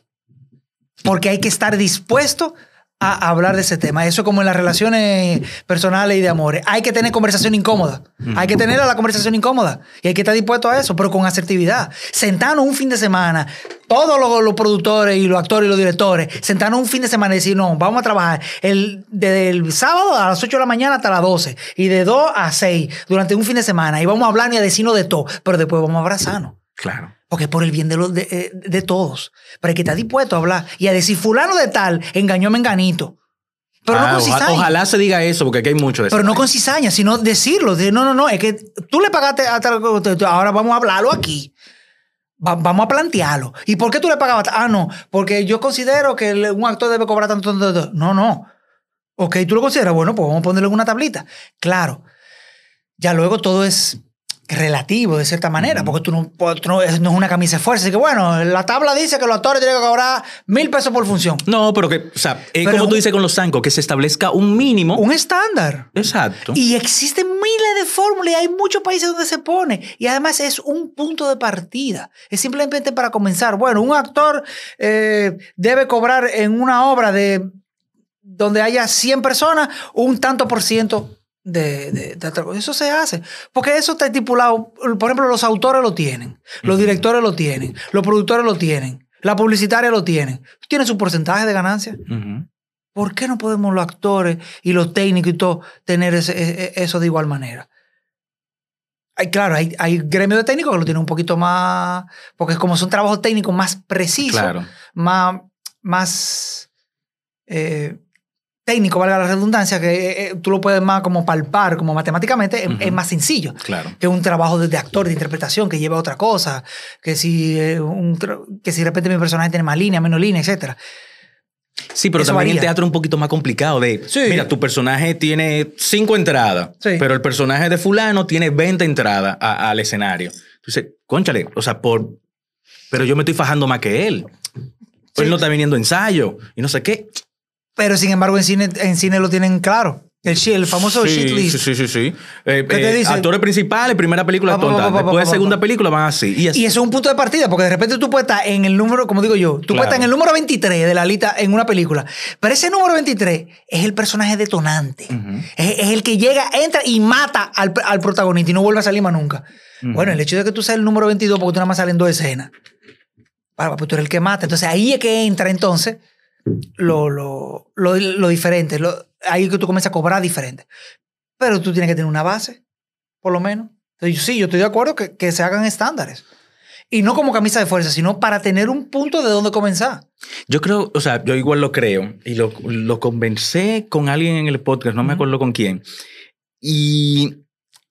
Speaker 7: Porque hay que estar dispuesto a hablar de ese tema. Eso es como en las relaciones personales y de amores. Hay que tener conversación incómoda. Hay que tener la conversación incómoda. Y hay que estar dispuesto a eso, pero con asertividad. Sentarnos un fin de semana, todos los, los productores y los actores y los directores, sentarnos un fin de semana y decir, no, vamos a trabajar el, desde el sábado a las 8 de la mañana hasta las 12 y de 2 a 6 durante un fin de semana. Y vamos a hablar y a decirnos de todo, pero después vamos a abrazarnos.
Speaker 3: Claro.
Speaker 7: Porque es por el bien de, los, de, eh, de todos. Pero hay que estar dispuesto a hablar y a decir, fulano de tal engañó a Menganito. Pero
Speaker 3: Ah,
Speaker 7: no con
Speaker 3: oja-
Speaker 7: cizaña.
Speaker 3: ojalá se diga eso porque aquí hay mucho de eso.
Speaker 7: Pero no con cizaña, sino decirlo. De, no, no, no, es que tú le pagaste a tal- ahora vamos a hablarlo aquí. Va- vamos a plantearlo. ¿Y por qué tú le pagabas? Ah, no, porque yo considero que el- un actor debe cobrar tanto, tanto, tanto. No, no. Ok, tú lo consideras. Bueno, pues vamos a ponerle una tablita. Claro. Ya luego todo es relativo de cierta manera, porque tú no, tú no, es, no es una camisa de fuerza. Así que bueno, la tabla dice que los actores tienen que cobrar mil pesos por función.
Speaker 3: No, pero que, o sea, es como
Speaker 7: un-
Speaker 3: tú dices con los zancos, que se establezca un mínimo.
Speaker 7: Un estándar.
Speaker 3: Exacto.
Speaker 7: Y existen miles de fórmulas y hay muchos países donde se pone. Y además es un punto de partida. Es simplemente para comenzar. Bueno, un actor eh, debe cobrar en una obra de donde haya 100 personas un tanto por ciento de, de- de. Eso se hace. Porque eso está estipulado. Por ejemplo, los autores lo tienen. Los directores lo tienen. Los productores lo tienen. La publicitaria lo tienen. Tienen su porcentaje de ganancia. ¿Por qué no podemos los actores y los técnicos y todo tener ese- e- e- eso de igual manera? Hay, claro, hay, hay gremios de técnicos que lo tienen un poquito más, porque como son trabajos técnicos más precisos,
Speaker 3: Claro.
Speaker 7: más, más eh, técnico, valga la redundancia, que eh, eh, tú lo puedes más como palpar, como matemáticamente, es- más sencillo
Speaker 3: Claro.
Speaker 7: que un trabajo de, de actor, de interpretación, que lleva a otra cosa, que si, eh, un que si de repente mi personaje tiene más línea, menos línea, etcétera.
Speaker 3: Sí, pero
Speaker 7: Eso
Speaker 3: también el teatro es un poquito más complicado de,
Speaker 7: Sí.
Speaker 3: mira, tu personaje tiene cinco entradas,
Speaker 7: Sí.
Speaker 3: pero el personaje de fulano tiene 20 entradas a- al escenario. Entonces, conchale, o sea, por... Pero yo me estoy fajando más que él.
Speaker 7: Sí.
Speaker 3: Él no está viniendo ensayo y no sé qué.
Speaker 7: Pero sin embargo, en cine, en cine lo tienen claro. El, el famoso
Speaker 3: sí,
Speaker 7: shit list.
Speaker 3: Sí, sí, sí. sí. Eh,
Speaker 7: ¿Qué te
Speaker 3: eh,
Speaker 7: dice?
Speaker 3: Actores principales, primera película
Speaker 7: pa,
Speaker 3: tonta.
Speaker 7: pa, pa,
Speaker 3: Después
Speaker 7: pa, pa,
Speaker 3: segunda película van así. Y así.
Speaker 7: Y eso es un punto de partida, porque de repente tú puedes estar en el número, como digo yo, tú
Speaker 3: Claro.
Speaker 7: puedes estar en el número 23 de la lista en una película. Pero ese número 23 es el personaje detonante. Es, es el que llega, entra y mata al, al protagonista y no vuelve a salir más nunca. Bueno, el hecho de que tú seas el número 22, porque tú nada más salen dos escenas. Para, pues tú eres el que mata. Entonces ahí es que entra entonces lo, lo, lo, lo diferente. Ahí que tú comienzas a cobrar diferente. Pero tú tienes que tener una base, por lo menos. Entonces, sí, yo estoy de acuerdo que, que se hagan estándares. Y no como camisa de fuerza, sino para tener un punto de dónde comenzar.
Speaker 3: Yo creo, o sea, yo igual lo creo y lo, lo conversé con alguien en el podcast, no me acuerdo con quién. Y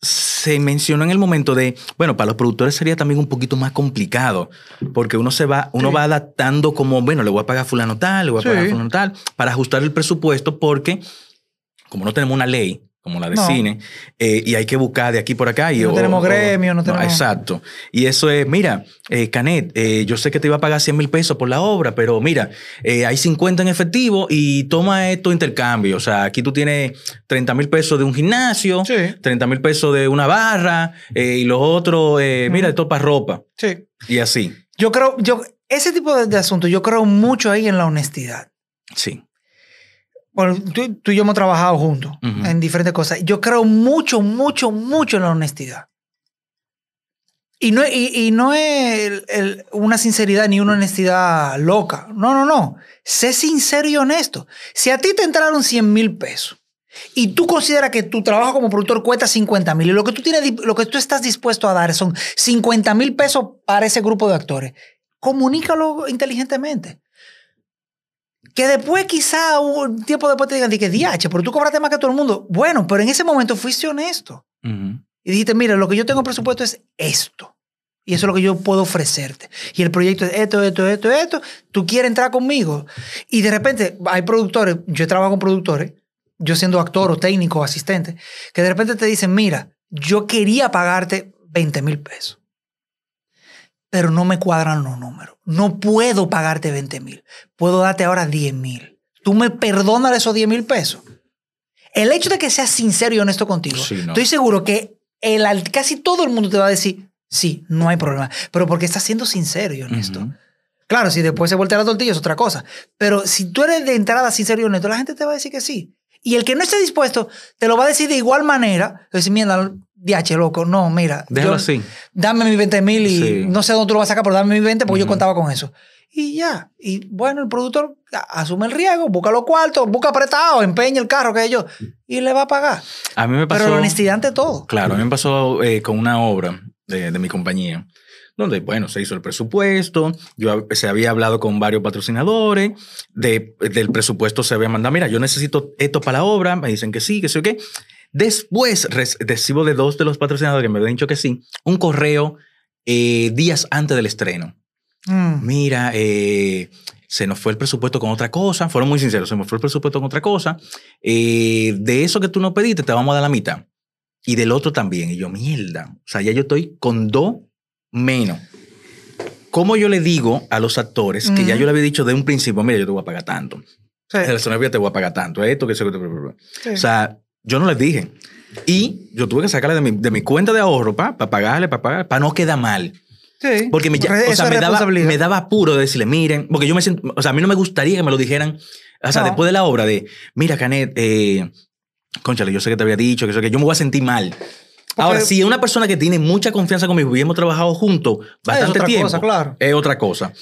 Speaker 3: se mencionó en el momento de, bueno, para los productores sería también un poquito más complicado, porque uno se va, uno
Speaker 7: Sí.
Speaker 3: va adaptando como, bueno, le voy a pagar a fulano tal, le voy a pagar a
Speaker 7: Sí.
Speaker 3: fulano tal, para ajustar el presupuesto, porque como no tenemos una ley como la de
Speaker 7: No.
Speaker 3: cine, eh, y hay que buscar de aquí por acá. Y,
Speaker 7: No
Speaker 3: o-
Speaker 7: tenemos
Speaker 3: o-
Speaker 7: gremio, no tenemos-
Speaker 3: Exacto. Y eso es, mira, eh, Canet, eh, yo sé que te iba a pagar 100 mil pesos por la obra, pero mira, hay 50 en efectivo y toma esto intercambio. O sea, aquí tú tienes 30 mil pesos de un gimnasio,
Speaker 7: Sí.
Speaker 3: 30 mil pesos de una barra y los otros, mira, esto para ropa.
Speaker 7: Sí.
Speaker 3: Y así.
Speaker 7: Yo creo, yo, ese tipo de, de asuntos, yo creo mucho ahí en la honestidad.
Speaker 3: Sí.
Speaker 7: Bueno, tú, tú y yo hemos trabajado juntos en diferentes cosas. Yo creo mucho, mucho, mucho en la honestidad. Y no, y, y no es el- el- una sinceridad ni una honestidad loca. No, no, no. Sé sincero y honesto. Si a ti te entraron 100 mil pesos y tú consideras que tu trabajo como productor cuesta 50 mil y lo que, tú tienes, lo que tú estás dispuesto a dar son 50 mil pesos para ese grupo de actores, comunícalo inteligentemente. Que después quizá un tiempo después te digan, di que diache, pero tú cobraste más que todo el mundo. Bueno, pero en ese momento fuiste honesto. Y dijiste, mira, lo que yo tengo presupuesto es esto. Y eso es lo que yo puedo ofrecerte. Y el proyecto es esto, esto, esto, esto. Tú quieres entrar conmigo. Y de repente hay productores, yo he trabajado con productores, yo siendo actor o técnico o asistente, que de repente te dicen, mira, yo quería pagarte 20 mil pesos. Pero no me cuadran los números. No puedo pagarte 20 mil. Puedo darte ahora 10 mil. ¿Tú me perdonas esos 10 mil pesos? El hecho de que seas sincero y honesto contigo,
Speaker 3: Sí, no.
Speaker 7: estoy seguro que el, casi todo el mundo te va a decir, sí, no hay problema, pero porque estás siendo sincero y honesto. Claro, si después se voltea la tortilla es otra cosa, pero si tú eres de entrada sincero y honesto, la gente te va a decir que sí. Y el que no esté dispuesto, te lo va a decir de igual manera. Decir, mira, DH, loco, no, mira.
Speaker 3: Déjalo
Speaker 7: yo-
Speaker 3: así.
Speaker 7: Dame mis 20 mil y
Speaker 3: Sí.
Speaker 7: no sé dónde tú lo vas a sacar, pero dame mis 20 porque yo
Speaker 3: Ujú.
Speaker 7: contaba con eso. Y ya. Y bueno, el productor asume el riesgo, busca los cuartos, busca apretado, empeña el carro, que yo, y le va a pagar.
Speaker 3: A mí me pasó.
Speaker 7: Pero la honestidad ante todo.
Speaker 3: Claro, a mí me pasó eh, con una obra de, de mi compañía, donde, bueno, se hizo el presupuesto, yo se había hablado con varios patrocinadores, de, del presupuesto se había mandado, mira, yo necesito esto para la obra, me dicen que sí, que sí o qué. Después recibo de dos de los patrocinadores que me habían dicho que sí, un correo eh, días antes del estreno.
Speaker 7: Mm.
Speaker 3: Mira, eh, se nos fue el presupuesto con otra cosa, fueron muy sinceros, se nos fue el presupuesto con otra cosa, eh, de eso que tú no pediste te vamos a dar la mitad. Y del otro también. Y yo, mierda. O sea, ya yo estoy con dos menos. ¿Cómo yo le digo a los actores que ya yo le había dicho de un principio, mira, yo te voy a pagar tanto?
Speaker 7: Sí,
Speaker 3: El escenario te voy a pagar tanto, esto, que eso, que
Speaker 7: sí.
Speaker 3: O sea, yo no les dije. Y yo tuve que sacarle de mi, de mi cuenta de ahorro para pagarle, para pagar, para no quedar mal.
Speaker 7: Sí.
Speaker 3: Porque me,
Speaker 7: Re-
Speaker 3: o sea, me, daba, me daba apuro de decirle, miren, porque yo me siento, o sea, a mí no me gustaría que me lo dijeran, o sea,
Speaker 7: No.
Speaker 3: después de la obra de, mira, Canet, eh, conchale, yo sé que te había dicho, que, eso, que yo me voy a sentir mal. Ahora, si es una persona que tiene mucha confianza conmigo y hemos trabajado juntos bastante
Speaker 7: otra
Speaker 3: tiempo,
Speaker 7: cosa, claro.
Speaker 3: es otra cosa.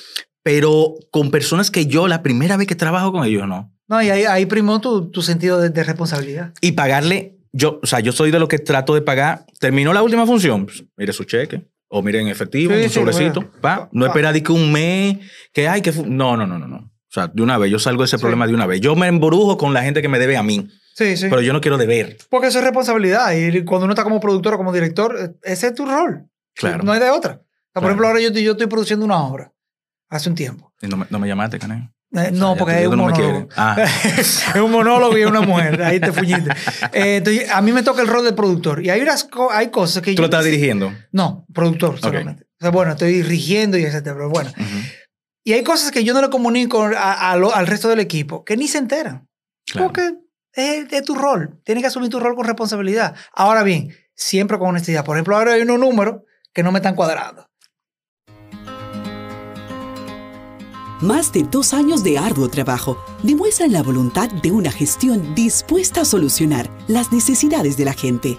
Speaker 3: Pero con personas que yo, la primera vez que trabajo con ellos, no.
Speaker 7: No, y ahí, ahí primó tu, tu sentido de, de responsabilidad.
Speaker 3: Y pagarle, yo, o sea, yo soy de lo que trato de pagar. Terminó la última función, pues, mire su cheque. O mire en efectivo,
Speaker 7: Sí,
Speaker 3: un
Speaker 7: sí,
Speaker 3: sobrecito.
Speaker 7: bueno.
Speaker 3: pa. No
Speaker 7: Pa.
Speaker 3: espera de que un mes, que hay que. No, no, no, no, no. O sea, de una vez, yo salgo de ese
Speaker 7: Sí.
Speaker 3: problema de una vez. Yo me embrujo con la gente que me debe a mí,
Speaker 7: Sí, sí.
Speaker 3: pero yo no quiero deber.
Speaker 7: Porque eso es responsabilidad. Y cuando uno está como productor o como director, ese es tu rol.
Speaker 3: Claro.
Speaker 7: No hay de otra. O sea, Por
Speaker 3: Claro.
Speaker 7: ejemplo, ahora yo, yo estoy produciendo una obra hace un tiempo.
Speaker 3: Y no, me, no me llamaste, Cané.
Speaker 7: Eh,
Speaker 3: O sea,
Speaker 7: no, porque es un
Speaker 3: no
Speaker 7: monólogo.
Speaker 3: Ah. (laughs)
Speaker 7: es un monólogo y es una mujer. Ahí te fuñiste. (laughs) Eh, entonces, a mí me toca el rol de productor. Y hay, unas co- hay cosas que
Speaker 3: ¿Tú
Speaker 7: yo...
Speaker 3: lo estás dirigiendo?
Speaker 7: No, productor solamente. O sea, bueno, estoy rigiendo y etcétera, pero bueno.
Speaker 3: Ujú.
Speaker 7: Y hay cosas que yo no le comunico a- a lo- al resto del equipo que ni se enteran.
Speaker 3: Claro.
Speaker 7: Porque es, es tu rol. Tienes que asumir tu rol con responsabilidad. Ahora bien, siempre con honestidad. Por ejemplo, ahora hay unos números que no me están cuadrando.
Speaker 8: Más de dos años de arduo trabajo demuestran la voluntad de una gestión dispuesta a solucionar las necesidades de la gente.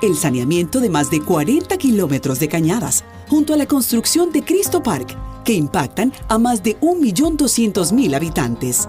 Speaker 8: El saneamiento de más de 40 kilómetros de cañadas, junto a la construcción de Cristo Park, que impactan a más de 1.200.000 habitantes.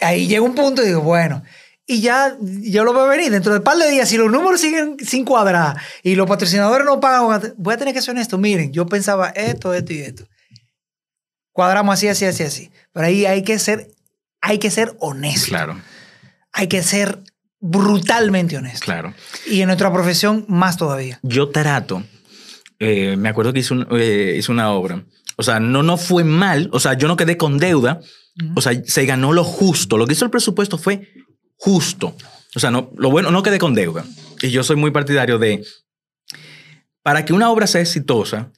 Speaker 7: Ahí llega un punto y digo, bueno, y ya yo lo veo venir dentro de un par de días. Si los números siguen sin cuadrar y los patrocinadores no pagan, voy a tener que ser honesto. Miren, yo pensaba esto, esto y esto. Cuadramos así, así, así, así. Pero ahí hay que ser, hay que ser honesto.
Speaker 3: Claro,
Speaker 7: Hay que ser brutalmente honesto.
Speaker 3: claro.
Speaker 7: Y en nuestra profesión, más todavía.
Speaker 3: Yo trato, eh, me acuerdo que hice, un- eh, hice una obra. O sea, no, no fue mal. O sea, yo no quedé con deuda. O sea, se ganó lo justo. Lo que hizo el presupuesto fue justo. O sea, no, lo bueno, no quedé con deuda. Y yo soy muy partidario de para que una obra sea exitosa,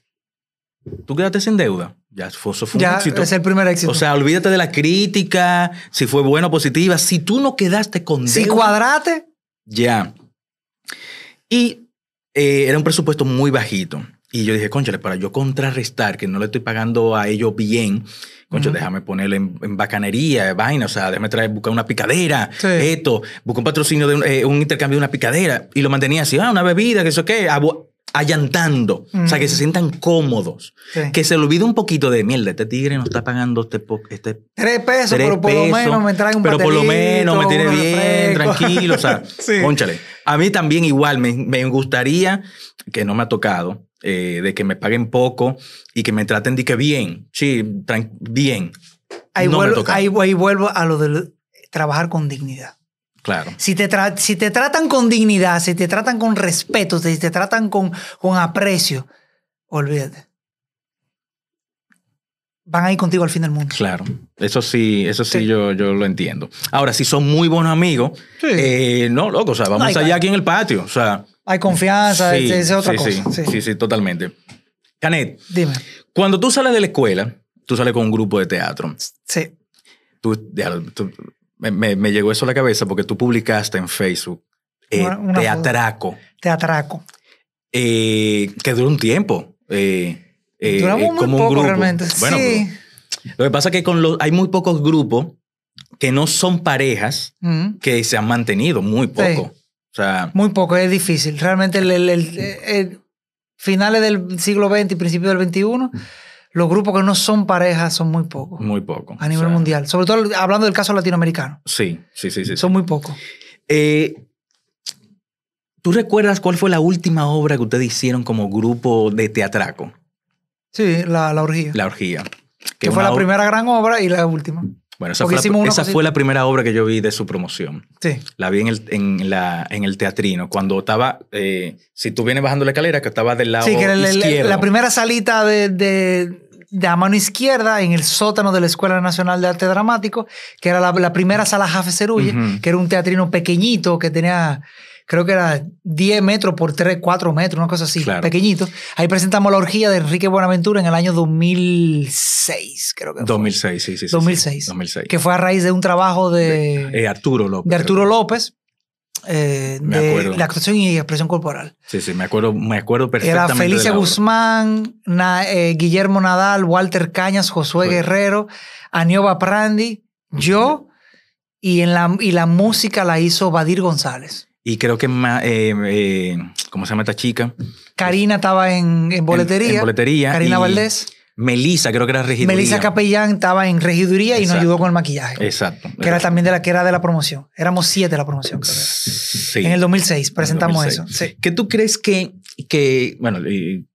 Speaker 3: tú quedaste sin deuda. Ya fue, eso fue un
Speaker 7: Ya
Speaker 3: éxito.
Speaker 7: es el primer éxito.
Speaker 3: O sea, olvídate de la crítica, si fue buena o positiva. Si tú no quedaste con
Speaker 7: si
Speaker 3: deuda,
Speaker 7: cuadrate,
Speaker 3: ya. Y eh, era un presupuesto muy bajito. Y yo dije, conchale, para yo contrarrestar, que no le estoy pagando a ellos bien, concho, déjame ponerle en, en bacanería, vaina, o sea, déjame traer, buscar una picadera,
Speaker 7: Sí.
Speaker 3: esto, buscar un patrocinio de un, eh, un intercambio de una picadera. Y lo mantenía así, ah, una bebida, que eso qué, allantando. O sea, que se sientan cómodos.
Speaker 7: Sí.
Speaker 3: Que se le olvide un poquito de mierda, este tigre no está pagando este, este
Speaker 7: tres pesos,
Speaker 3: tres
Speaker 7: pero por lo menos me traen un
Speaker 3: Pero por lo menos me tiene bien, tranquilo. O sea, (laughs)
Speaker 7: Sí.
Speaker 3: cónchale. A mí también igual me, me gustaría, que no me ha tocado, eh, de que me paguen poco y que me traten de que bien, sí, bien.
Speaker 7: Ahí,
Speaker 3: no
Speaker 7: vuelvo, ahí, ahí vuelvo a lo de trabajar con dignidad.
Speaker 3: Claro.
Speaker 7: Si te, si te tratan con dignidad, si te tratan con respeto, si te tratan con, con aprecio, olvídate. Van a ir contigo al fin del mundo.
Speaker 3: Claro, eso sí, eso sí,
Speaker 7: Sí.
Speaker 3: Yo, yo lo entiendo. Ahora, si son muy buenos amigos,
Speaker 7: Sí.
Speaker 3: eh, no, loco, o sea, vamos allá aquí en el patio, o sea.
Speaker 7: Hay confianza,
Speaker 3: sí,
Speaker 7: es otra
Speaker 3: sí,
Speaker 7: cosa.
Speaker 3: Sí,
Speaker 7: Sí.
Speaker 3: sí, totalmente. Canet,
Speaker 7: Dime.
Speaker 3: cuando tú sales de la escuela, tú sales con un grupo de teatro.
Speaker 7: Sí.
Speaker 3: Tú, ya, tú- me, llegó eso a la cabeza porque tú publicaste en Facebook eh,
Speaker 7: Una- una
Speaker 3: Teatraco,
Speaker 7: Te atraco.
Speaker 3: eh, que duró un tiempo. eh, eh,
Speaker 7: Duramos
Speaker 3: eh,
Speaker 7: muy
Speaker 3: como un
Speaker 7: poco
Speaker 3: grupo.
Speaker 7: realmente.
Speaker 3: Bueno,
Speaker 7: sí.
Speaker 3: pero lo que pasa es que con los, hay muy pocos grupos que no son parejas
Speaker 7: Mm.
Speaker 3: que se han mantenido, muy poco.
Speaker 7: Sí.
Speaker 3: Sea,
Speaker 7: Muy poco, es difícil. Realmente, el, el- el- el- finales del siglo XX y principios del XXI, los grupos que no son parejas son muy pocos
Speaker 3: muy poco.
Speaker 7: a nivel
Speaker 3: O sea,
Speaker 7: mundial. Sobre todo hablando del caso latinoamericano.
Speaker 3: Sí, sí, sí, sí. sí.
Speaker 7: Son muy pocos.
Speaker 3: Eh, ¿Tú recuerdas cuál fue la última obra que ustedes hicieron como grupo de teatraco?
Speaker 7: Sí, la, la orgía.
Speaker 3: La orgía.
Speaker 7: que fue
Speaker 3: una
Speaker 7: la primera gran obra y la última.
Speaker 3: Bueno, esa, fue, la,
Speaker 7: una
Speaker 3: esa
Speaker 7: cosita.
Speaker 3: fue la primera obra que yo vi de su promoción.
Speaker 7: Sí.
Speaker 3: La vi en el, en la, en el teatrino, cuando estaba, eh, si tú vienes bajando la escalera, que estaba del lado
Speaker 7: Sí, que era la primera salita de, de, de a mano izquierda en el sótano de la Escuela Nacional de Arte Dramático, que era la, la primera sala Jafe Cerulle,
Speaker 3: Ujú.
Speaker 7: que era un teatrino pequeñito que tenía, creo que era 10 metros por 3, 4 metros, una cosa así,
Speaker 3: Claro.
Speaker 7: pequeñito. Ahí presentamos la orgía de Enrique Buenaventura en el año 2006, creo que fue.
Speaker 3: 2006, sí, sí, sí. sí.
Speaker 7: 2006.
Speaker 3: 2006.
Speaker 7: Que fue a raíz de un trabajo de,
Speaker 3: Eh, Arturo López.
Speaker 7: de Arturo López, eh,
Speaker 3: Me
Speaker 7: de
Speaker 3: acuerdo.
Speaker 7: la actuación y expresión corporal.
Speaker 3: Sí, sí, me acuerdo, me acuerdo
Speaker 7: Era
Speaker 3: perfectamente. de
Speaker 7: Felicia. Guzmán, Na- eh, Guillermo Nadal, Walter Cañas, Josué. Guerrero, Anioba Prandi, yo, y, en la, y la música la hizo Badir González.
Speaker 3: Y creo que, eh, eh, ¿cómo se llama esta chica?
Speaker 7: Karina estaba en, en boletería.
Speaker 3: En, en boletería.
Speaker 7: Karina Valdés.
Speaker 3: Melissa, creo que era regiduría.
Speaker 7: Melissa Capellán estaba en regiduría y nos ayudó con el maquillaje.
Speaker 3: Exacto.
Speaker 7: Que era también de la, que era de la promoción. Éramos siete de la promoción. creo.
Speaker 3: Sí.
Speaker 7: En el 2006 presentamos
Speaker 3: 2006.
Speaker 7: eso. Sí.
Speaker 3: ¿Qué tú crees que, que, bueno,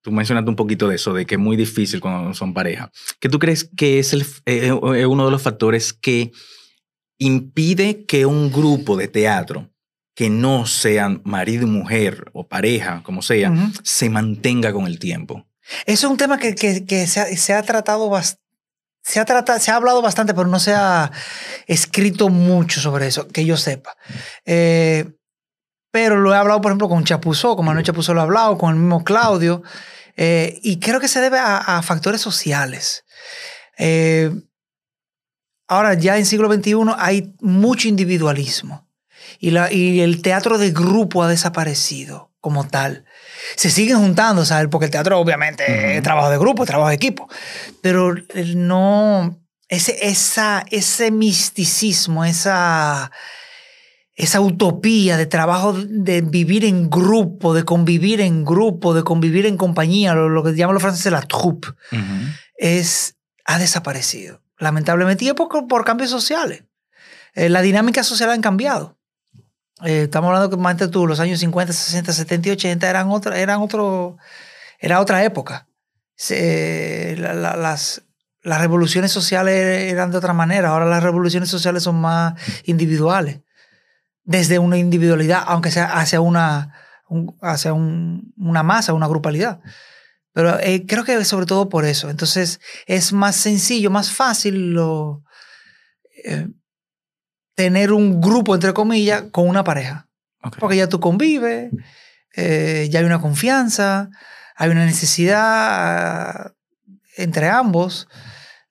Speaker 3: tú mencionaste un poquito de eso, de que es muy difícil cuando son pareja. ¿Qué tú crees que es el, eh, uno de los factores que impide que un grupo de teatro que no sean marido y mujer o pareja, como sea, se mantenga con el tiempo?
Speaker 7: Eso es un tema que, que- que se, ha, se ha tratado bastante. Se ha, tratado, se ha hablado bastante, pero no se ha escrito mucho sobre eso, que yo sepa. Eh, pero lo he hablado, por ejemplo, con Chapuzó, con Manuel Chapuzó lo he hablado, con el mismo Claudio, eh, y creo que se debe a, a factores sociales. Eh, ahora, ya en siglo XXI hay mucho individualismo y, la, y el teatro de grupo ha desaparecido como tal. Se siguen juntando, ¿sabes? Porque el teatro obviamente es
Speaker 3: Ujú.
Speaker 7: trabajo de grupo, trabajo de equipo, pero no, ese, esa, ese misticismo, esa, esa utopía de trabajo, de vivir en grupo, de convivir en grupo, de convivir en compañía, lo, lo que llaman los franceses la troupe, es, ha desaparecido, lamentablemente, y es por, por cambios sociales. Eh, la dinámica social han cambiado. Eh, estamos hablando que más tú, los años 50, 60, 70 y 80 eran otra, eran otro, era otra época. Se- la- la- las, las revoluciones sociales eran de otra manera. Ahora las revoluciones sociales son más individuales. Desde una individualidad, aunque sea hacia una, un- hacia un- una masa, una grupalidad. Pero eh, creo que sobre todo por eso. Entonces es más sencillo, más fácil lo, eh, tener un grupo, entre comillas, con una pareja.
Speaker 3: Ok.
Speaker 7: Porque ya tú convives, eh, ya hay una confianza, hay una necesidad entre ambos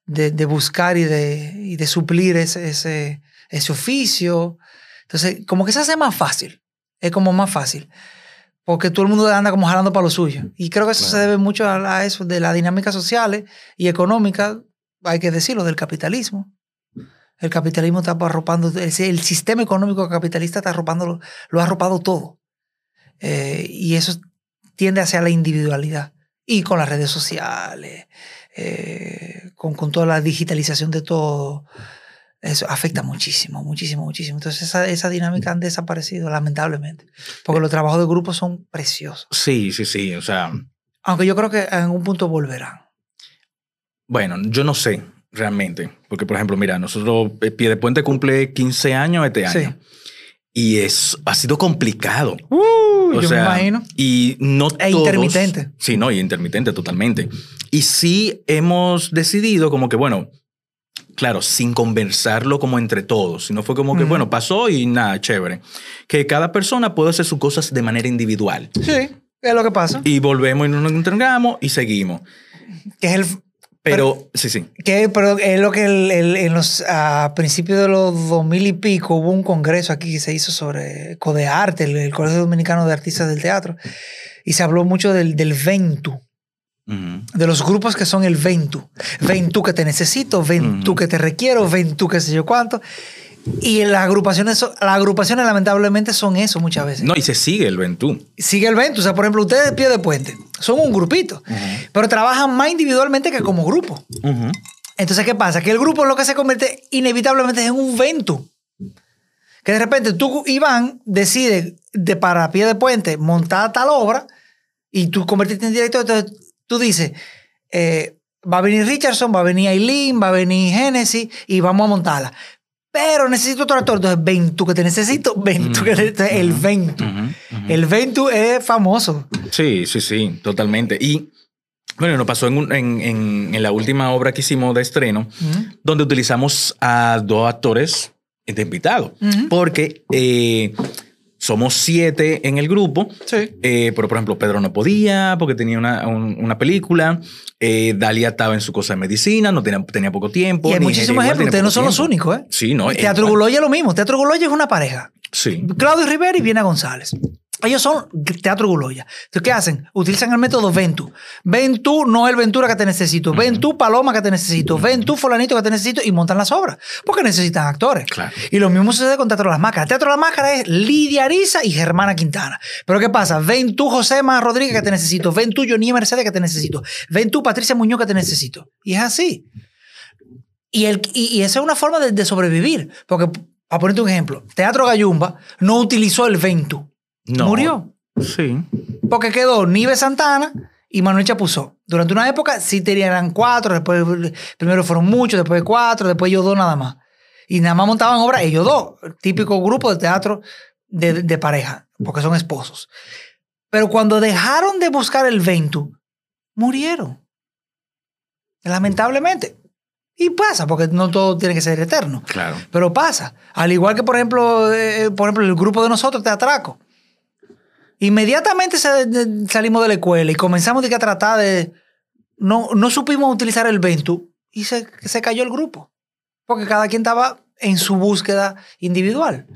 Speaker 7: de, de buscar y de, y de suplir ese, ese, ese oficio. Entonces, como que se hace más fácil. Es como más fácil. Porque todo el mundo anda como jalando para lo suyo. Y creo que eso se debe mucho a, a eso de las dinámicas sociales y económicas, hay que decirlo, del capitalismo. El capitalismo está arropando, el, sistema económico capitalista está arropando, lo, ha arropado todo. Eh, y eso tiende hacia la individualidad. Y con las redes sociales, eh, con, con toda la digitalización de todo, eso afecta muchísimo, muchísimo, muchísimo. Entonces esa, esa dinámica han desaparecido, lamentablemente. Porque los trabajos de grupo son preciosos.
Speaker 3: Sí, sí, sí. O sea,
Speaker 7: Aunque yo creo que en un punto volverán.
Speaker 3: bueno, yo no sé realmente. Porque, por ejemplo, mira, nosotros, eh, Pie de Puente cumple 15 años este
Speaker 7: Sí.
Speaker 3: año. Y es, ha sido complicado.
Speaker 7: Uh,
Speaker 3: O
Speaker 7: yo
Speaker 3: sea,
Speaker 7: me imagino.
Speaker 3: Y no
Speaker 7: E
Speaker 3: todos-
Speaker 7: intermitente.
Speaker 3: Sí, no, y intermitente totalmente. Y sí hemos decidido como que, bueno, claro, sin conversarlo como entre todos, sino fue como que, bueno, pasó y nada, chévere. Que cada persona puede hacer sus cosas de manera individual.
Speaker 7: Sí, es lo que pasa.
Speaker 3: Y volvemos y nos entregamos y seguimos.
Speaker 7: Que es el,
Speaker 3: Pero, sí, sí.
Speaker 7: Que, pero es lo que el- el- en los, a principios de los 2000 y pico hubo un congreso aquí que se hizo sobre Codearte, el, el Colegio Dominicano de Artistas del Teatro, y se habló mucho del, del Ventu, de los grupos que son el Ventu. Ven tú que te necesito, ven tú que te requiero, ven tú que sé yo cuánto. Y las agrupaciones, las agrupaciones lamentablemente son eso muchas veces.
Speaker 3: No, y se sigue el Ventú.
Speaker 7: Sigue el Ventu. O sea, por ejemplo, ustedes de pie de puente son un grupito, pero trabajan más individualmente que como grupo. Entonces, ¿qué pasa? Que el grupo lo que se convierte inevitablemente es en un ventu. Que de repente tú, Iván, decides de para pie de puente montar tal obra y tú convertirte en director. Entonces tú dices, eh, va a venir Richardson, va a venir Aileen, va a venir Genesis y vamos a montarla. Pero necesito otro actor. Entonces, ven tú que te necesito, ven tú que te necesito. El ventu. El ventu es famoso.
Speaker 3: Sí, sí, sí, totalmente. Y bueno, nos pasó en, un- en, en- en la última obra que hicimos de estreno, donde utilizamos a dos actores de invitados,
Speaker 7: Ujú.
Speaker 3: porque eh, somos siete en el grupo.
Speaker 7: Sí.
Speaker 3: Eh, pero, por ejemplo, Pedro no podía porque tenía una, un- una película. Eh, Dalia estaba en su cosa de medicina, no tenía, tenía poco tiempo.
Speaker 7: Y hay muchísimos ejemplos. Ustedes no son los únicos, ¿eh?
Speaker 3: Sí, no.
Speaker 7: Teatro. Guloya es lo mismo. Teatro Guloya es una pareja.
Speaker 3: Sí.
Speaker 7: Claudio Rivera y Viena González. Ellos son Teatro Guloya. Entonces, ¿qué hacen? Utilizan el método Ventu. Ven tú, no el Ventura que te necesito. Ven tú, Paloma que te necesito. Ven tú, Fulanito que te necesito. Y montan las obras. Porque necesitan actores.
Speaker 3: Claro.
Speaker 7: Y lo mismo sucede con Teatro Las Máscaras. Teatro Las Máscaras es Lidia Ariza y Germana Quintana. Pero ¿qué pasa? Ven tú, José Más Rodríguez que te necesito. Ven tú, Johnny Mercedes que te necesito. Ven tú, Patricia Muñoz que te necesito. Y es así. Y, el, y, y esa es una forma de, de sobrevivir. Porque, para ponerte un ejemplo, Teatro Gallumba no utilizó el Ventu.
Speaker 3: No.
Speaker 7: Murió.
Speaker 3: Sí.
Speaker 7: Porque quedó Nive Santana y Manuel Chapuzó. Durante una época sí tenían cuatro, después primero fueron muchos, después cuatro, después ellos dos nada más. Y nada más montaban obras ellos dos, típico grupo de teatro de, de pareja, porque son esposos. Pero cuando dejaron de buscar el Ventu, murieron. Lamentablemente. Y pasa, porque no todo tiene que ser eterno.
Speaker 3: Claro.
Speaker 7: Pero pasa. Al igual que, por ejemplo, eh, por ejemplo el grupo de nosotros, Teatraco. Inmediatamente salimos de la escuela y comenzamos a tratar de... No, no supimos utilizar el Ventu y se, se cayó el grupo. Porque cada quien estaba en su búsqueda individual.